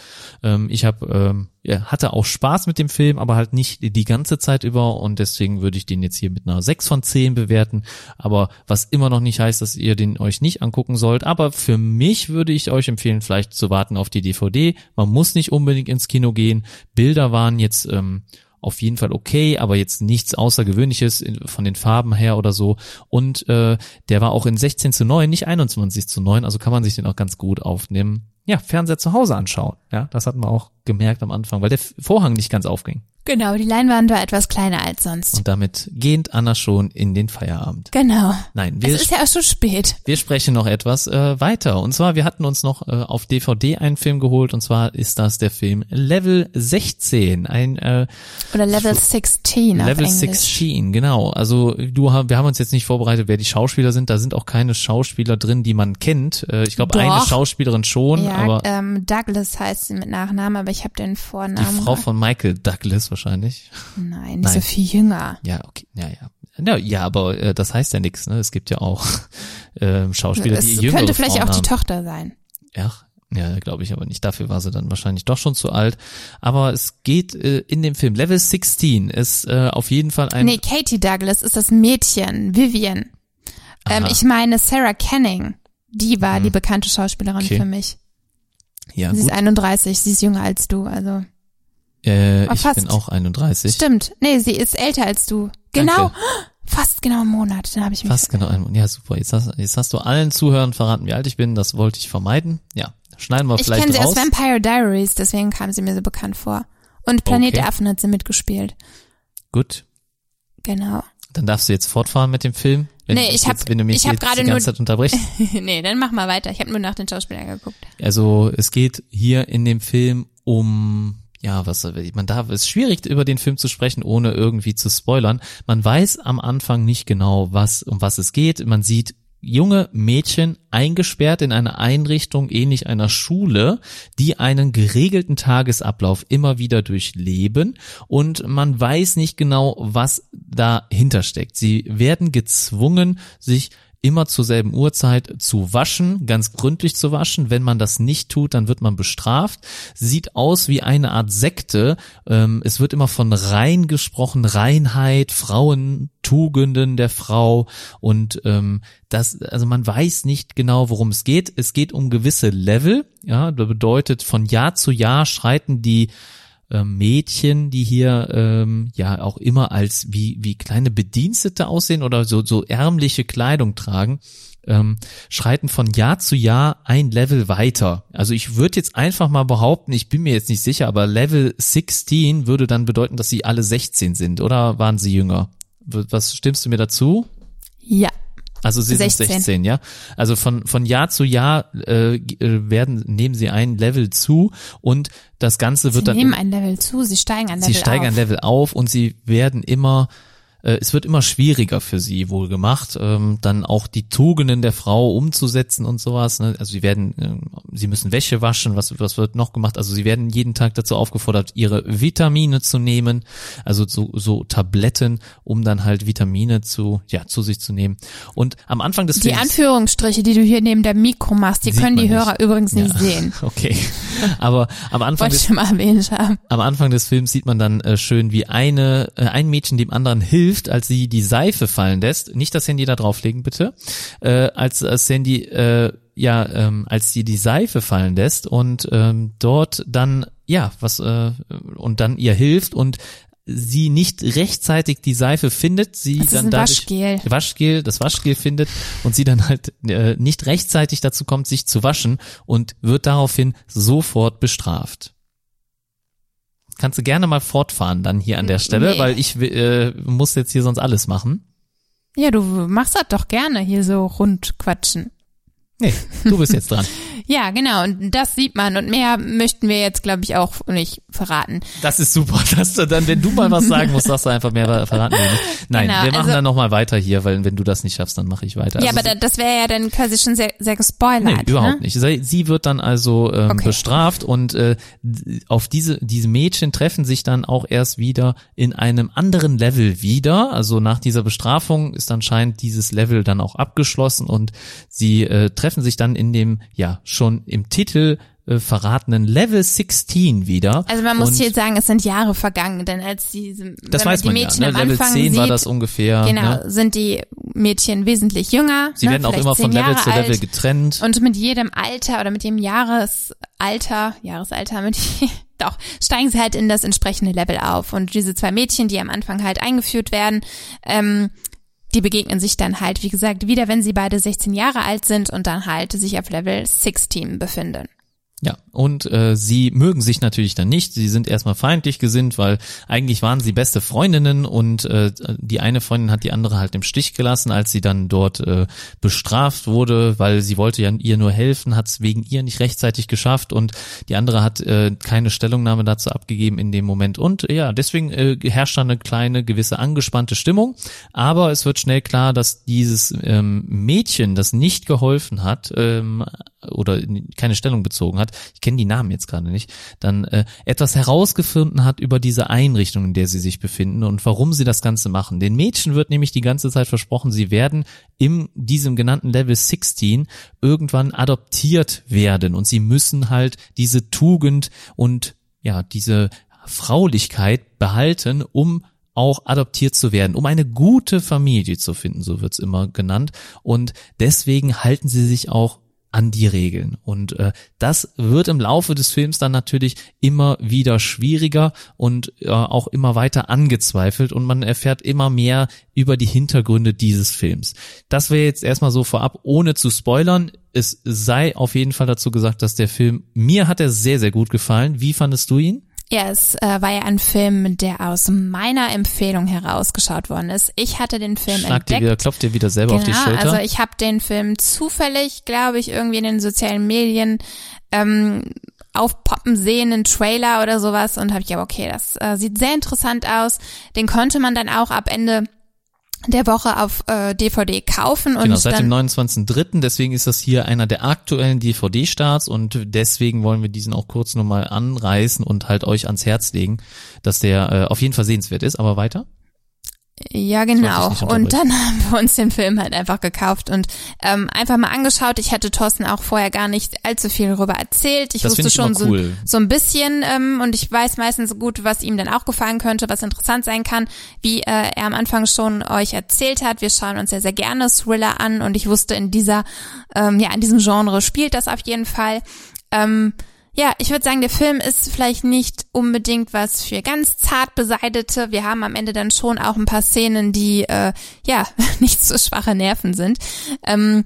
Ähm, ich habe ähm, ja, hatte auch Spaß mit dem Film, aber halt nicht die ganze Zeit über und deswegen würde ich den jetzt hier mit einer sechs von zehn bewerten, aber was immer noch nicht heißt, dass ihr den euch nicht angucken sollt, aber für mich würde ich euch empfehlen, vielleicht zu warten auf die DVD. Man muss nicht unbedingt ins Kino gehen. Bilder waren jetzt ähm, auf jeden Fall okay, aber jetzt nichts Außergewöhnliches von den Farben her oder so. Und äh, der war auch in 16 zu 9, nicht 21 zu 9, also kann man sich den auch ganz gut aufnehmen. Ja, Fernseher zu Hause anschauen. Ja, das hatten wir auch gemerkt am Anfang, weil der Vorhang nicht ganz aufging. Genau, die Leinwand war etwas kleiner als sonst. Und damit gehend Anna schon in den Feierabend. Genau. Nein, wir, Es ist ja auch schon spät. wir sprechen noch etwas äh, weiter. Und zwar, wir hatten uns noch äh, auf DVD einen Film geholt, und zwar ist das der Film Level 16. Ein äh, Oder Level 16 auf Level Englisch. 16, genau. Also du, wir haben uns jetzt nicht vorbereitet, wer die Schauspieler sind. Da sind auch keine Schauspieler drin, die man kennt. Äh, ich glaube, eine Schauspielerin schon, Ja, aber ähm, Douglas heißt sie mit Nachnamen, aber ich habe den die Vornamen. Frau von Michael Douglas wahrscheinlich. Nein, nicht Nein. so viel jünger. Ja, okay, ja, ja. Ja, ja aber äh, das heißt ja nichts. Ne? Es gibt ja auch äh, Schauspieler, die Es jüngere könnte vielleicht Frauen auch die haben. Tochter sein. Ach, ja, glaube ich aber nicht. Dafür war sie dann wahrscheinlich doch schon zu alt. Aber es geht äh, in dem Film Level 16 ist äh, auf jeden Fall ein Nee, Katie Douglas ist das Mädchen, Vivian. Ähm, ich meine Sarah Canning. Die war die bekannte Schauspielerin Okay. für mich. Ja sie gut. ist 31, sie ist jünger als du, also. Äh, Ah, ich fast. bin auch 31. Stimmt. Nee, sie ist älter als du. Genau. Fast genau einen Monat. Dann habe ich mich Fast genau ein Ja, super. Jetzt hast, jetzt hast du allen Zuhörern verraten, wie alt ich bin. Das wollte ich vermeiden. Ja, schneiden wir Ich vielleicht kenne sie raus. aus Vampire Diaries, deswegen kam sie mir so bekannt vor. Und Planet Okay. der Affen hat sie mitgespielt. Gut, Genau. Dann darfst du jetzt fortfahren mit dem Film. Wenn Nee, ich mich hab- jetzt, wenn du mich ich hab jetzt gerade die ganze nur- Zeit unterbrichst. nee, dann mach mal weiter. Ich habe nur nach den Schauspielern geguckt. Also es geht hier in dem Film um ja, was man darf es ist schwierig über den Film zu sprechen, ohne irgendwie zu spoilern. Man weiß am Anfang nicht genau, was um was es geht. Man sieht junge Mädchen eingesperrt in einer Einrichtung ähnlich einer Schule, die einen geregelten Tagesablauf immer wieder durchleben und man weiß nicht genau, was dahinter steckt. Sie werden gezwungen, sich immer zur selben Uhrzeit zu waschen, ganz gründlich zu waschen. Wenn man das nicht tut, dann wird man bestraft. Sieht aus wie eine Art Sekte. Ähm, es wird immer von rein gesprochen, Reinheit, Frauentugenden der Frau und ähm, das, also man weiß nicht genau, worum es geht. Es geht um gewisse Level. Ja, das bedeutet, von Jahr zu Jahr schreiten die Mädchen, die hier ähm, ja auch immer als wie wie kleine Bedienstete aussehen oder so so ärmliche Kleidung tragen, ähm, schreiten von Jahr zu Jahr ein Level weiter. Also ich würde jetzt einfach mal behaupten, ich bin mir jetzt nicht sicher, aber Level 16 würde dann bedeuten, dass sie alle 16 sind oder waren sie jünger? Was stimmst du mir dazu? Ja. Also sie 16. sind 16, ja. Also von von Jahr zu Jahr äh, äh, werden nehmen sie ein Level zu und das Ganze Sie wird dann nehmen ein Level zu, sie steigen ein Level sie steigen auf. ein Level auf und sie werden immer äh, es wird immer schwieriger für sie wohl gemacht, ähm, dann auch die Tugenden der Frau umzusetzen und sowas. Ne? Also sie werden, ähm, sie müssen Wäsche waschen, was, was wird noch gemacht? Also sie werden jeden Tag dazu aufgefordert, ihre Vitamine zu nehmen, also so, so Tabletten, um dann halt Vitamine zu, ja, zu sich zu nehmen. Und am Anfang des Die Films Anführungsstriche, die du hier neben der Mikro machst, die können die man Hörer nicht. übrigens nicht Ja. sehen. Okay, aber am Anfang des am Anfang des Films sieht man dann äh, schön, wie eine, äh, ein Mädchen dem anderen hilft, hilft, als sie die Seife fallen lässt. Nicht das Handy da drauflegen, bitte. Äh, als das Handy, äh, ja, ähm, als sie die Seife fallen lässt und ähm, dort dann, ja, was, äh, und dann ihr hilft und sie nicht rechtzeitig die Seife findet, sie Das dann dadurch Waschgel. Waschgel, das Waschgel findet und sie dann halt äh, nicht rechtzeitig dazu kommt, sich zu waschen und wird daraufhin sofort bestraft. Kannst du gerne mal fortfahren dann hier an der Stelle, Nee. weil ich äh, muss jetzt hier sonst alles machen. Ja, du machst das doch gerne hier so rund quatschen. Nee, du bist jetzt dran. Ja, genau. Und das sieht man. Und mehr möchten wir jetzt, glaube ich, auch nicht verraten. Das ist super, dass du dann, wenn du mal was sagen musst, sagst du einfach mehr verraten wir nicht. Nein, Genau, wir machen also- dann nochmal weiter hier, weil wenn du das nicht schaffst, dann mache ich weiter. ja, Also aber da, das wäre ja dann quasi schon sehr, sehr gespoilert. Nee, überhaupt ne? nicht. Sie sie wird dann also ähm, Okay. bestraft und äh, auf diese diese Mädchen treffen sich dann auch erst wieder in einem anderen Level wieder. Also nach dieser Bestrafung ist anscheinend dieses Level dann auch abgeschlossen und sie äh, treffen sich dann in dem ja schon im Titel äh, verratenen Level 16 wieder. Also man muss und hier sagen, es sind Jahre vergangen, denn als diese, das wenn weiß die man Mädchen ja. Ne? am Level Anfang 10 sieht, war das ungefähr. genau, Ne? sind die Mädchen wesentlich jünger. Sie ne, werden auch vielleicht immer von Level Jahre zu Level alt. getrennt. Und mit jedem Alter oder mit jedem Jahresalter, Jahresalter, mit doch, steigen sie halt in das entsprechende Level auf. Und diese zwei Mädchen, die am Anfang halt eingeführt werden, ähm, die begegnen sich dann halt, wie gesagt, wieder, wenn sie beide 16 Jahre alt sind und dann halt sich auf Level 16 befinden. Ja, und äh, sie mögen sich natürlich dann nicht. Sie sind erstmal feindlich gesinnt, weil eigentlich waren sie beste Freundinnen und äh, die eine Freundin hat die andere halt im Stich gelassen, als sie dann dort äh, bestraft wurde, weil sie wollte ja ihr nur helfen, hat es wegen ihr nicht rechtzeitig geschafft und die andere hat äh, keine Stellungnahme dazu abgegeben in dem Moment. Und ja, deswegen äh, herrscht da eine kleine gewisse angespannte Stimmung. Aber es wird schnell klar, dass dieses ähm, Mädchen, das nicht geholfen hat ähm, oder keine Stellung bezogen hat, ich kenne die Namen jetzt gerade nicht, dann äh, etwas herausgefunden hat über diese Einrichtung, in der sie sich befinden und warum sie das Ganze machen. Den Mädchen wird nämlich die ganze Zeit versprochen, sie werden in diesem genannten Level 16 irgendwann adoptiert werden und sie müssen halt diese Tugend und ja, diese Fraulichkeit behalten, um auch adoptiert zu werden, um eine gute Familie zu finden, so wird's immer genannt. Und deswegen halten sie sich auch an die Regeln. Und äh, das wird im Laufe des Films dann natürlich immer wieder schwieriger und äh, auch immer weiter angezweifelt und man erfährt immer mehr über die Hintergründe dieses Films. Das wäre jetzt erstmal so vorab, ohne zu spoilern. Es sei auf jeden Fall dazu gesagt, dass der Film, mir hat er sehr, sehr gut gefallen. Wie fandest du ihn? Ja, es äh, war ja ein Film, der aus meiner Empfehlung herausgeschaut worden ist. Ich hatte den Film Schlag dir entdeckt. wieder, klopft dir wieder selber auf die Genau, Schulter. Also ich habe den Film zufällig, glaube ich, irgendwie in den sozialen Medien ähm, aufpoppen sehen, einen Trailer oder sowas und habe ich, ja, okay, das äh, sieht sehr interessant aus. Den konnte man dann auch ab Ende der Woche auf äh, DVD kaufen und Genau, seit dem 29.03. Deswegen ist das hier einer der aktuellen DVD-Starts und deswegen wollen wir diesen auch kurz nochmal anreißen und halt euch ans Herz legen, dass der äh, auf jeden Fall sehenswert ist. Aber weiter? Ja, genau. Und dann haben wir uns den Film halt einfach gekauft und ähm, einfach mal angeschaut. Ich hatte Thorsten auch vorher gar nicht allzu viel darüber erzählt. Ich Das wusste ich schon immer so, cool. so ein bisschen ähm, und ich weiß meistens gut, was ihm dann auch gefallen könnte, was interessant sein kann, wie äh, er am Anfang schon euch erzählt hat. Wir schauen uns ja sehr gerne Thriller an und ich wusste in dieser, ähm, ja, in diesem Genre spielt das auf jeden Fall. Ähm, ja, ich würde sagen, der Film ist vielleicht nicht unbedingt was für ganz zart beseitete. Wir haben am Ende dann schon auch ein paar Szenen, die äh, ja nicht so schwache Nerven sind. Ähm,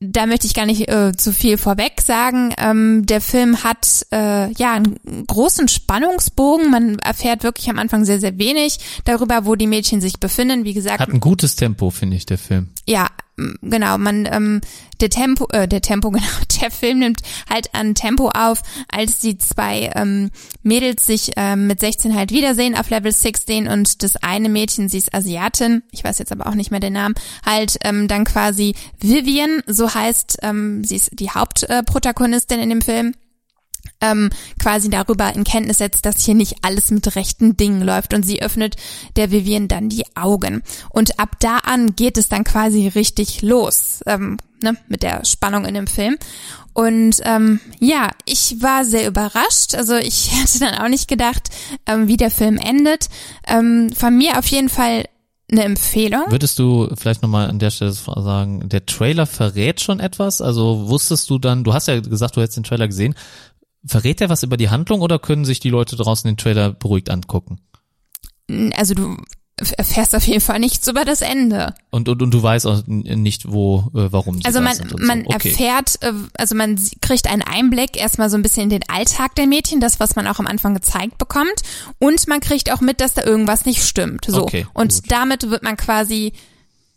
da möchte ich gar nicht äh, zu viel vorweg sagen. Ähm, der Film hat äh, ja einen großen Spannungsbogen. Man erfährt wirklich am Anfang sehr, sehr wenig darüber, wo die Mädchen sich befinden. Wie gesagt, Hat ein gutes Tempo, finde ich, der Film. ja, genau, man, ähm, der Tempo, äh, der Tempo, genau, der Film nimmt halt an Tempo auf, als die zwei ähm, Mädels sich ähm, mit 16 halt wiedersehen auf Level 16 und das eine Mädchen, sie ist Asiatin, ich weiß jetzt aber auch nicht mehr den Namen, halt ähm, dann quasi Vivian, so heißt, ähm, sie ist die Hauptprotagonistin in dem Film ähm, quasi darüber in Kenntnis setzt, dass hier nicht alles mit rechten Dingen läuft und sie öffnet der Vivian dann die Augen. Und ab da an geht es dann quasi richtig los ähm, ne, mit der Spannung in dem Film. Und ähm, ja, ich war sehr überrascht. Also ich hätte dann auch nicht gedacht, ähm, wie der Film endet. Ähm, von mir auf jeden Fall eine Empfehlung. Würdest du vielleicht nochmal an der Stelle sagen, der Trailer verrät schon etwas? Also wusstest du dann, du hast ja gesagt, du hättest den Trailer gesehen. Verrät er was über die Handlung oder können sich die Leute draußen den Trailer beruhigt angucken? Also du erfährst auf jeden Fall nichts über das Ende. Und, und, und du weißt auch nicht, wo, äh, warum Also man, man so. Okay. erfährt, äh, also man kriegt einen Einblick erstmal so ein bisschen in den Alltag der Mädchen, das, was man auch am Anfang gezeigt bekommt. Und man kriegt auch mit, dass da irgendwas nicht stimmt. So. Okay, und gut. damit wird man quasi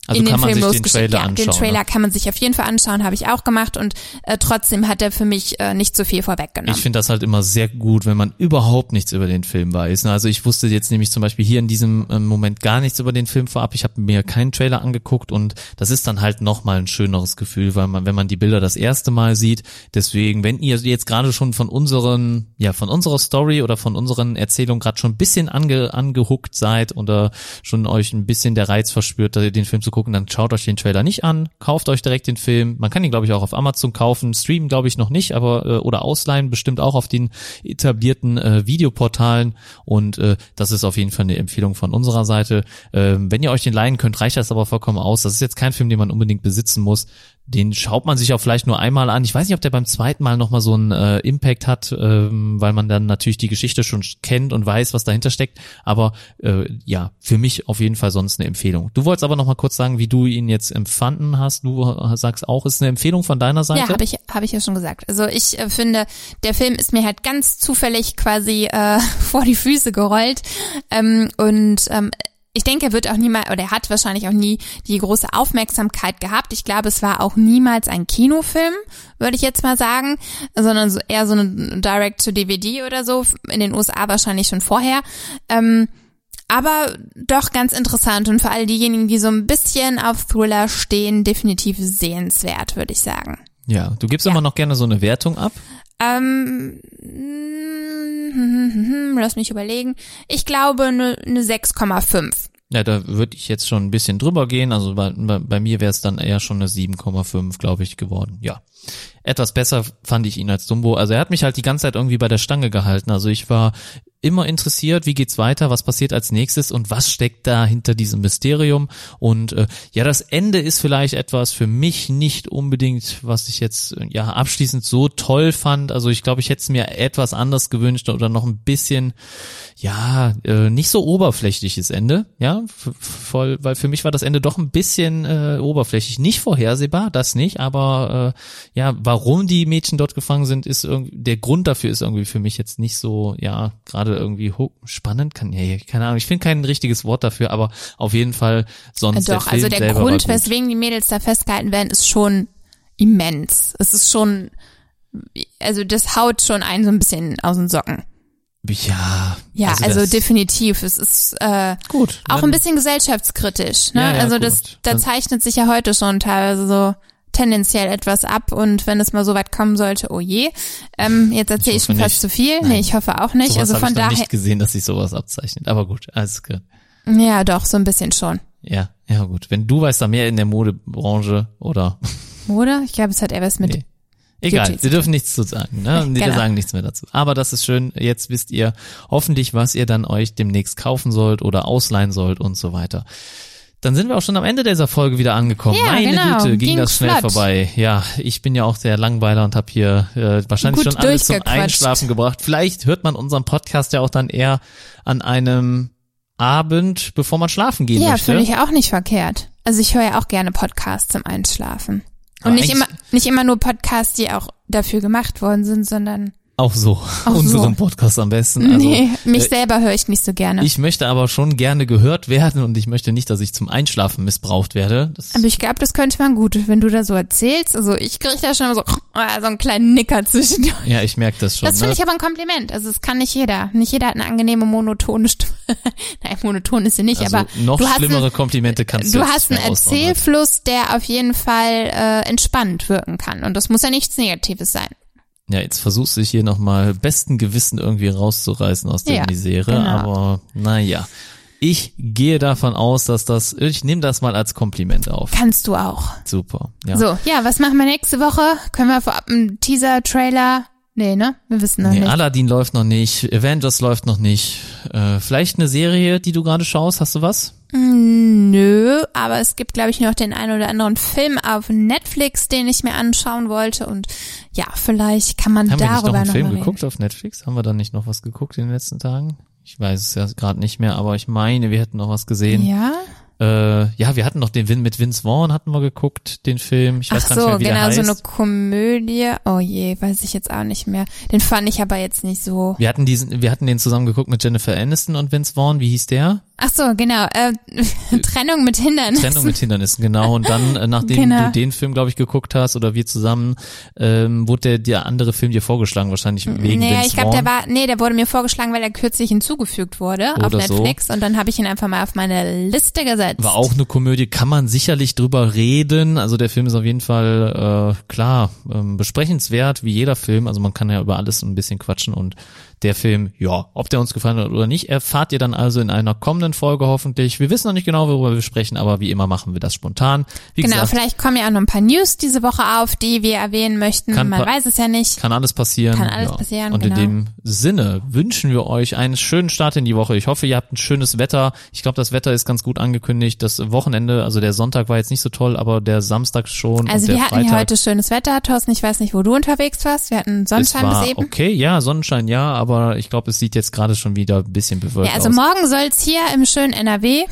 Also in den kann man Film sich den. Trailer ja, anschauen. den Trailer ne? kann man sich auf jeden Fall anschauen, habe ich auch gemacht und äh, trotzdem hat er für mich äh, nicht so viel vorweggenommen. Ich finde das halt immer sehr gut, wenn man überhaupt nichts über den Film weiß. ne? Also ich wusste jetzt nämlich zum Beispiel hier in diesem ähm, Moment gar nichts über den Film vorab. Ich habe mir keinen Trailer angeguckt und das ist dann halt nochmal ein schöneres Gefühl, weil man, wenn man die Bilder das erste Mal sieht. Deswegen, wenn ihr jetzt gerade schon von unseren, ja, von unserer Story oder von unseren Erzählungen gerade schon ein bisschen ange, angehuckt seid oder schon euch ein bisschen der Reiz verspürt, den Film zu gucken, dann schaut euch den Trailer nicht an, kauft euch direkt den Film. Man kann ihn, glaube ich, auch auf Amazon kaufen, streamen, glaube ich, noch nicht, aber äh, oder ausleihen, bestimmt auch auf den etablierten äh, Videoportalen. Und äh, das ist auf jeden Fall eine Empfehlung von unserer Seite. Ähm, wenn ihr euch den leihen könnt, reicht das aber vollkommen aus. Das ist jetzt kein Film, den man unbedingt besitzen muss. Den schaut man sich auch vielleicht nur einmal an. Ich weiß nicht, ob der beim zweiten Mal nochmal so einen äh, Impact hat, ähm, weil man dann natürlich die Geschichte schon kennt und weiß, was dahinter steckt. Aber äh, ja, für mich auf jeden Fall sonst eine Empfehlung. Du wolltest aber nochmal kurz sagen, wie du ihn jetzt empfanden hast. Du äh, sagst auch, ist eine Empfehlung von deiner Seite? Ja, habe ich, hab ich ja schon gesagt. Also ich äh, finde, der Film ist mir halt ganz zufällig quasi äh, vor die Füße gerollt. Ähm, und ähm, ich denke, er wird auch niemals, oder er hat wahrscheinlich auch nie die große Aufmerksamkeit gehabt. Ich glaube, es war auch niemals ein Kinofilm, würde ich jetzt mal sagen, sondern so eher so eine Direct-to-DVD oder so, in den USA wahrscheinlich schon vorher. Ähm, aber doch ganz interessant und für all diejenigen, die so ein bisschen auf Thriller stehen, definitiv sehenswert, würde ich sagen. Ja, du gibst immer noch gerne so eine Wertung ab. Ähm, lass mich überlegen. Ich glaube eine ne 6,5. Ja, da würde ich jetzt schon ein bisschen drüber gehen. Also bei, bei, bei mir wäre es dann eher schon eine 7,5, glaube ich, geworden. Ja. Etwas besser fand ich ihn als Dumbo. Also er hat mich halt die ganze Zeit irgendwie bei der Stange gehalten. Also ich war immer interessiert, wie geht's weiter, was passiert als nächstes und was steckt da hinter diesem Mysterium. Und äh, ja, das Ende ist vielleicht etwas für mich nicht unbedingt, was ich jetzt äh, ja abschließend so toll fand. Also ich glaube, ich hätte es mir etwas anders gewünscht oder noch ein bisschen, ja, äh, nicht so oberflächliches Ende, ja, voll, weil für mich war das Ende doch ein bisschen äh, oberflächlich, nicht vorhersehbar, das nicht, aber äh, ja, warum die Mädchen dort gefangen sind, ist irgendwie, der Grund dafür ist irgendwie für mich jetzt nicht so, ja, gerade irgendwie ho- spannend, kann, ja, keine Ahnung, ich finde kein richtiges Wort dafür, aber auf jeden Fall sonst der Doch, Film also der Grund, weswegen die Mädels da festgehalten werden, ist schon immens. Es ist schon, also das haut schon einen so ein bisschen aus den Socken. Ja, Ja, also, das- definitiv. Es ist äh, gut. auch ein bisschen gesellschaftskritisch. Ne? Ja, ja, also gut. das, da zeichnet sich ja heute schon teilweise so tendenziell etwas ab und wenn es mal so weit kommen sollte, oh je. Ähm, jetzt erzähle ich hoffe schon fast zu viel. Nein. Nee, ich hoffe auch nicht. Sowas also von ich daher, nicht gesehen, dass sich sowas abzeichnet. Aber gut, alles klar. ja doch, so ein bisschen schon. Ja, ja gut. Wenn du weißt da mehr in der Modebranche oder Oder? Ich glaube, es hat eher was mit nee. Egal, wir dürfen nichts zu sagen, ne? Wir Genau. sagen nichts mehr dazu. Aber das ist schön. Jetzt wisst ihr hoffentlich, was ihr dann euch demnächst kaufen sollt oder ausleihen sollt und so weiter. Dann sind wir auch schon am Ende dieser Folge wieder angekommen. Ja, Meine genau. Güte, ging Ging das schnell flott. vorbei. Ja, ich bin ja auch der Langweiler und habe hier äh, wahrscheinlich Gut schon alles zum. Einschlafen gebracht. Vielleicht hört man unseren Podcast ja auch dann eher an einem Abend, bevor man schlafen gehen Ja, möchte. finde ich auch nicht verkehrt. Also ich höre ja auch gerne Podcasts zum Einschlafen. Aber Und nicht immer, nicht immer nur Podcasts, die auch dafür gemacht worden sind, sondern Auch so. Auch Unseren so. Podcast am besten. Also, nee, mich äh, selber höre ich nicht so gerne. Ich möchte aber schon gerne gehört werden und ich möchte nicht, dass ich zum Einschlafen missbraucht werde. Das, aber ich glaube, das könnte man gut, wenn du da so erzählst. Also ich kriege da schon so, ah, so einen kleinen Nicker zwischendurch. ja, ich merke das schon. Das finde ne? ich aber ein Kompliment. Also es kann nicht jeder. Nicht jeder hat eine angenehme monotone Stimme. Nein, monoton ist sie nicht, also aber noch du hast schlimmere einen, Komplimente kannst du du hast einen. Erzählfluss, der auf jeden Fall äh, entspannt wirken kann. Und das muss ja nichts Negatives sein. Ja, jetzt versuchst du dich hier nochmal besten Gewissen irgendwie rauszureißen aus der Ja, Misere, genau. aber naja. Ich gehe davon aus, dass das, ich nehme das mal als Kompliment auf. Kannst du auch. Super. Ja. So, ja, was machen wir nächste Woche? Können wir vorab einen Teaser-Trailer? Nee, ne? Wir wissen noch Nee, nicht. Aladdin läuft noch nicht, Avengers läuft noch nicht. Äh, vielleicht eine Serie, die du gerade schaust, hast du was? Mm, Nö, aber es gibt, glaube ich, noch den einen oder anderen Film auf Netflix, den ich mir anschauen wollte. Und ja, vielleicht kann man Haben wir nicht darüber noch einen noch Film geguckt auf Netflix? Haben wir da nicht noch was geguckt in den letzten Tagen? Ich weiß es ja gerade nicht mehr, aber ich meine, wir hätten noch was gesehen. Ja. Äh, ja, wir hatten noch den Win mit Vince Vaughn hatten wir geguckt, den Film. Ich weiß Ach gar nicht so, mehr, wie genau, der heißt. so eine Komödie. Oh je, weiß ich jetzt auch nicht mehr. Den fand ich aber jetzt nicht so. wir hatten diesen, wir hatten den zusammen geguckt mit Jennifer Aniston und Vince Vaughn. Wie hieß der? Ach so, genau. Äh, Trennung mit Hindernissen. Trennung mit Hindernissen, genau. Und dann, äh, nachdem Genau. du den Film, glaube ich, geguckt hast oder wir zusammen, ähm, wurde der, der andere Film dir vorgeschlagen, wahrscheinlich wegen Nee, Vince ich glaube, der war, nee, der wurde mir vorgeschlagen, weil er kürzlich hinzugefügt wurde auf Oder so. Netflix und dann habe ich ihn einfach mal auf meine Liste gesetzt. War auch eine Komödie, kann man sicherlich drüber reden. Also der Film ist auf jeden Fall äh, klar ähm, besprechenswert, wie jeder Film. Also man kann ja über alles ein bisschen quatschen und der Film, ja, ob der uns gefallen hat oder nicht, erfahrt ihr dann also in einer kommenden Folge hoffentlich. Wir wissen noch nicht genau, worüber wir sprechen, aber wie immer machen wir das spontan. Wie Genau, gesagt, vielleicht kommen ja auch noch ein paar News diese Woche auf, die wir erwähnen möchten. Man weiß es ja nicht. kann alles passieren. Kann alles passieren, Und genau. in dem Sinne wünschen wir euch einen schönen Start in die Woche. Ich hoffe, ihr habt ein schönes Wetter. Ich glaube, das Wetter ist ganz gut angekündigt. Das Wochenende, also der Sonntag war jetzt nicht so toll, aber der Samstag schon. Also wir hatten Freitag, hier heute schönes Wetter, Thorsten. Ich weiß nicht, wo du unterwegs warst. Wir hatten Sonnenschein bis eben. okay, ja, Sonnenschein, ja, aber ich glaube, es sieht jetzt gerade schon wieder ein bisschen bewölkt Ja, also aus. morgen soll's hier im schönen NRW.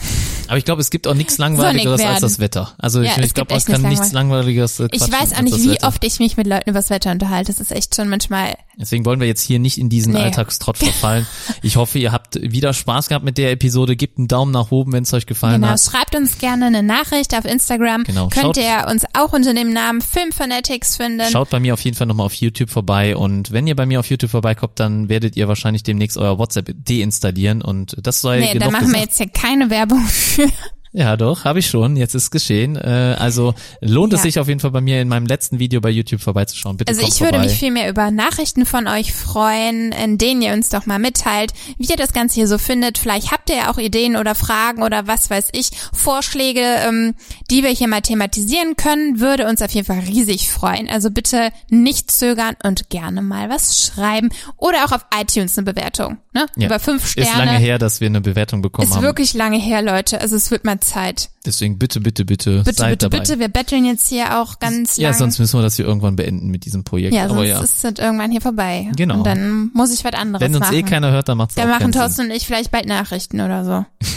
Aber ich glaube, es gibt auch nichts Langweiligeres als das. Wetter. Also Ja, ich, ich glaube, es kann nichts Langweiligeres äh, Ich weiß auch nicht, das wie oft ich mich mit Leuten übers Wetter unterhalte. Das ist echt schon manchmal Deswegen wollen wir jetzt hier nicht in diesen Nee. Alltagstrott verfallen. Ich hoffe, ihr habt wieder Spaß gehabt mit der Episode. Gebt einen Daumen nach oben, wenn es euch gefallen Genau, hat. schreibt uns gerne eine Nachricht auf Instagram. Genau, Könnt schaut- ihr uns auch unter dem Namen Filmfanatics finden. Schaut bei mir auf jeden Fall nochmal auf YouTube vorbei und wenn ihr bei mir auf YouTube vorbeikommt, dann werdet ihr wahrscheinlich demnächst euer WhatsApp deinstallieren und das sei nee, da machen gesagt. wir jetzt hier keine Werbung für. Ja, doch, habe ich schon. Jetzt ist geschehen. Äh, also lohnt es Ja. sich auf jeden Fall bei mir in meinem letzten Video bei YouTube vorbeizuschauen. Bitte Also ich würde vorbei. mich viel mehr über Nachrichten von euch freuen, in denen ihr uns doch mal mitteilt, wie ihr das Ganze hier so findet. Vielleicht habt ihr ja auch Ideen oder Fragen oder was weiß ich, Vorschläge, ähm, die wir hier mal thematisieren können. Würde uns auf jeden Fall riesig freuen. Also bitte nicht zögern und gerne mal was schreiben. Oder auch auf iTunes eine Bewertung. Ne? Ja. Über fünf Sterne. Ist lange her, dass wir eine Bewertung bekommen Ist haben. wirklich lange her, Leute. Also es wird mal Zeit. Deswegen bitte, bitte, bitte, Bitte, seid bitte, dabei. bitte. Wir betteln jetzt hier auch ganz Ja, lang. sonst müssen wir das hier irgendwann beenden mit diesem Projekt. ja, Aber sonst ja, ist es irgendwann hier vorbei. Genau. Und dann muss ich was anderes wenn uns machen. eh keiner hört, dann macht's Da auch machen. Thorsten und ich vielleicht bald Nachrichten oder so.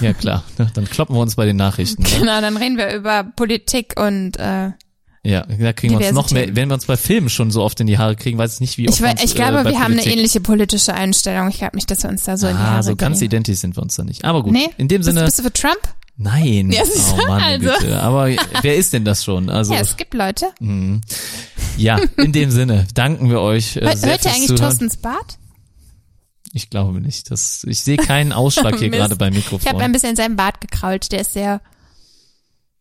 Ja, klar. Dann kloppen wir uns bei den Nachrichten. Ne? Genau, dann reden wir über Politik und äh, Ja, da kriegen wir uns noch mehr, wenn wir uns bei Filmen schon so oft in die Haare kriegen, weiß ich nicht, wie oft ich, uns, ich glaube, äh, wir haben eine Politik- ähnliche politische Einstellung. Ich glaube nicht, dass wir uns da so in die Ah, Haare so ganz kriegen. identisch sind wir uns da nicht. Aber gut, Nee? in dem Bist, Sinne, bist du für Trump? nein. Ja, oh Mann, also. bitte. Aber wer ist denn das schon? Also, Ja, es gibt Leute. ja, in dem Sinne, danken wir euch äh, Hört ihr eigentlich Zuhören. Thorstens Bart? Ich glaube nicht. Das, ich sehe keinen Ausschlag hier gerade beim Ich habe Mikrofon. ein bisschen in seinem Bart gekrault. Der ist sehr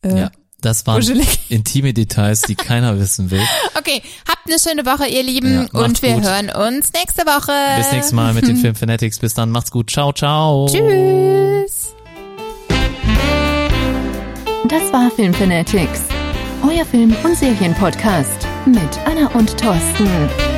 äh, ja, das waren kuschelig. intime Details, die keiner wissen will. Okay, habt eine schöne Woche, ihr Lieben. Ja, und wir gut. hören uns nächste Woche. Bis nächstes Mal mit den Film Fanatics. Bis dann, macht's gut. Ciao, ciao. Tschüss. Das war Filmfanatics, euer Film- und Serienpodcast mit Anna und Thorsten.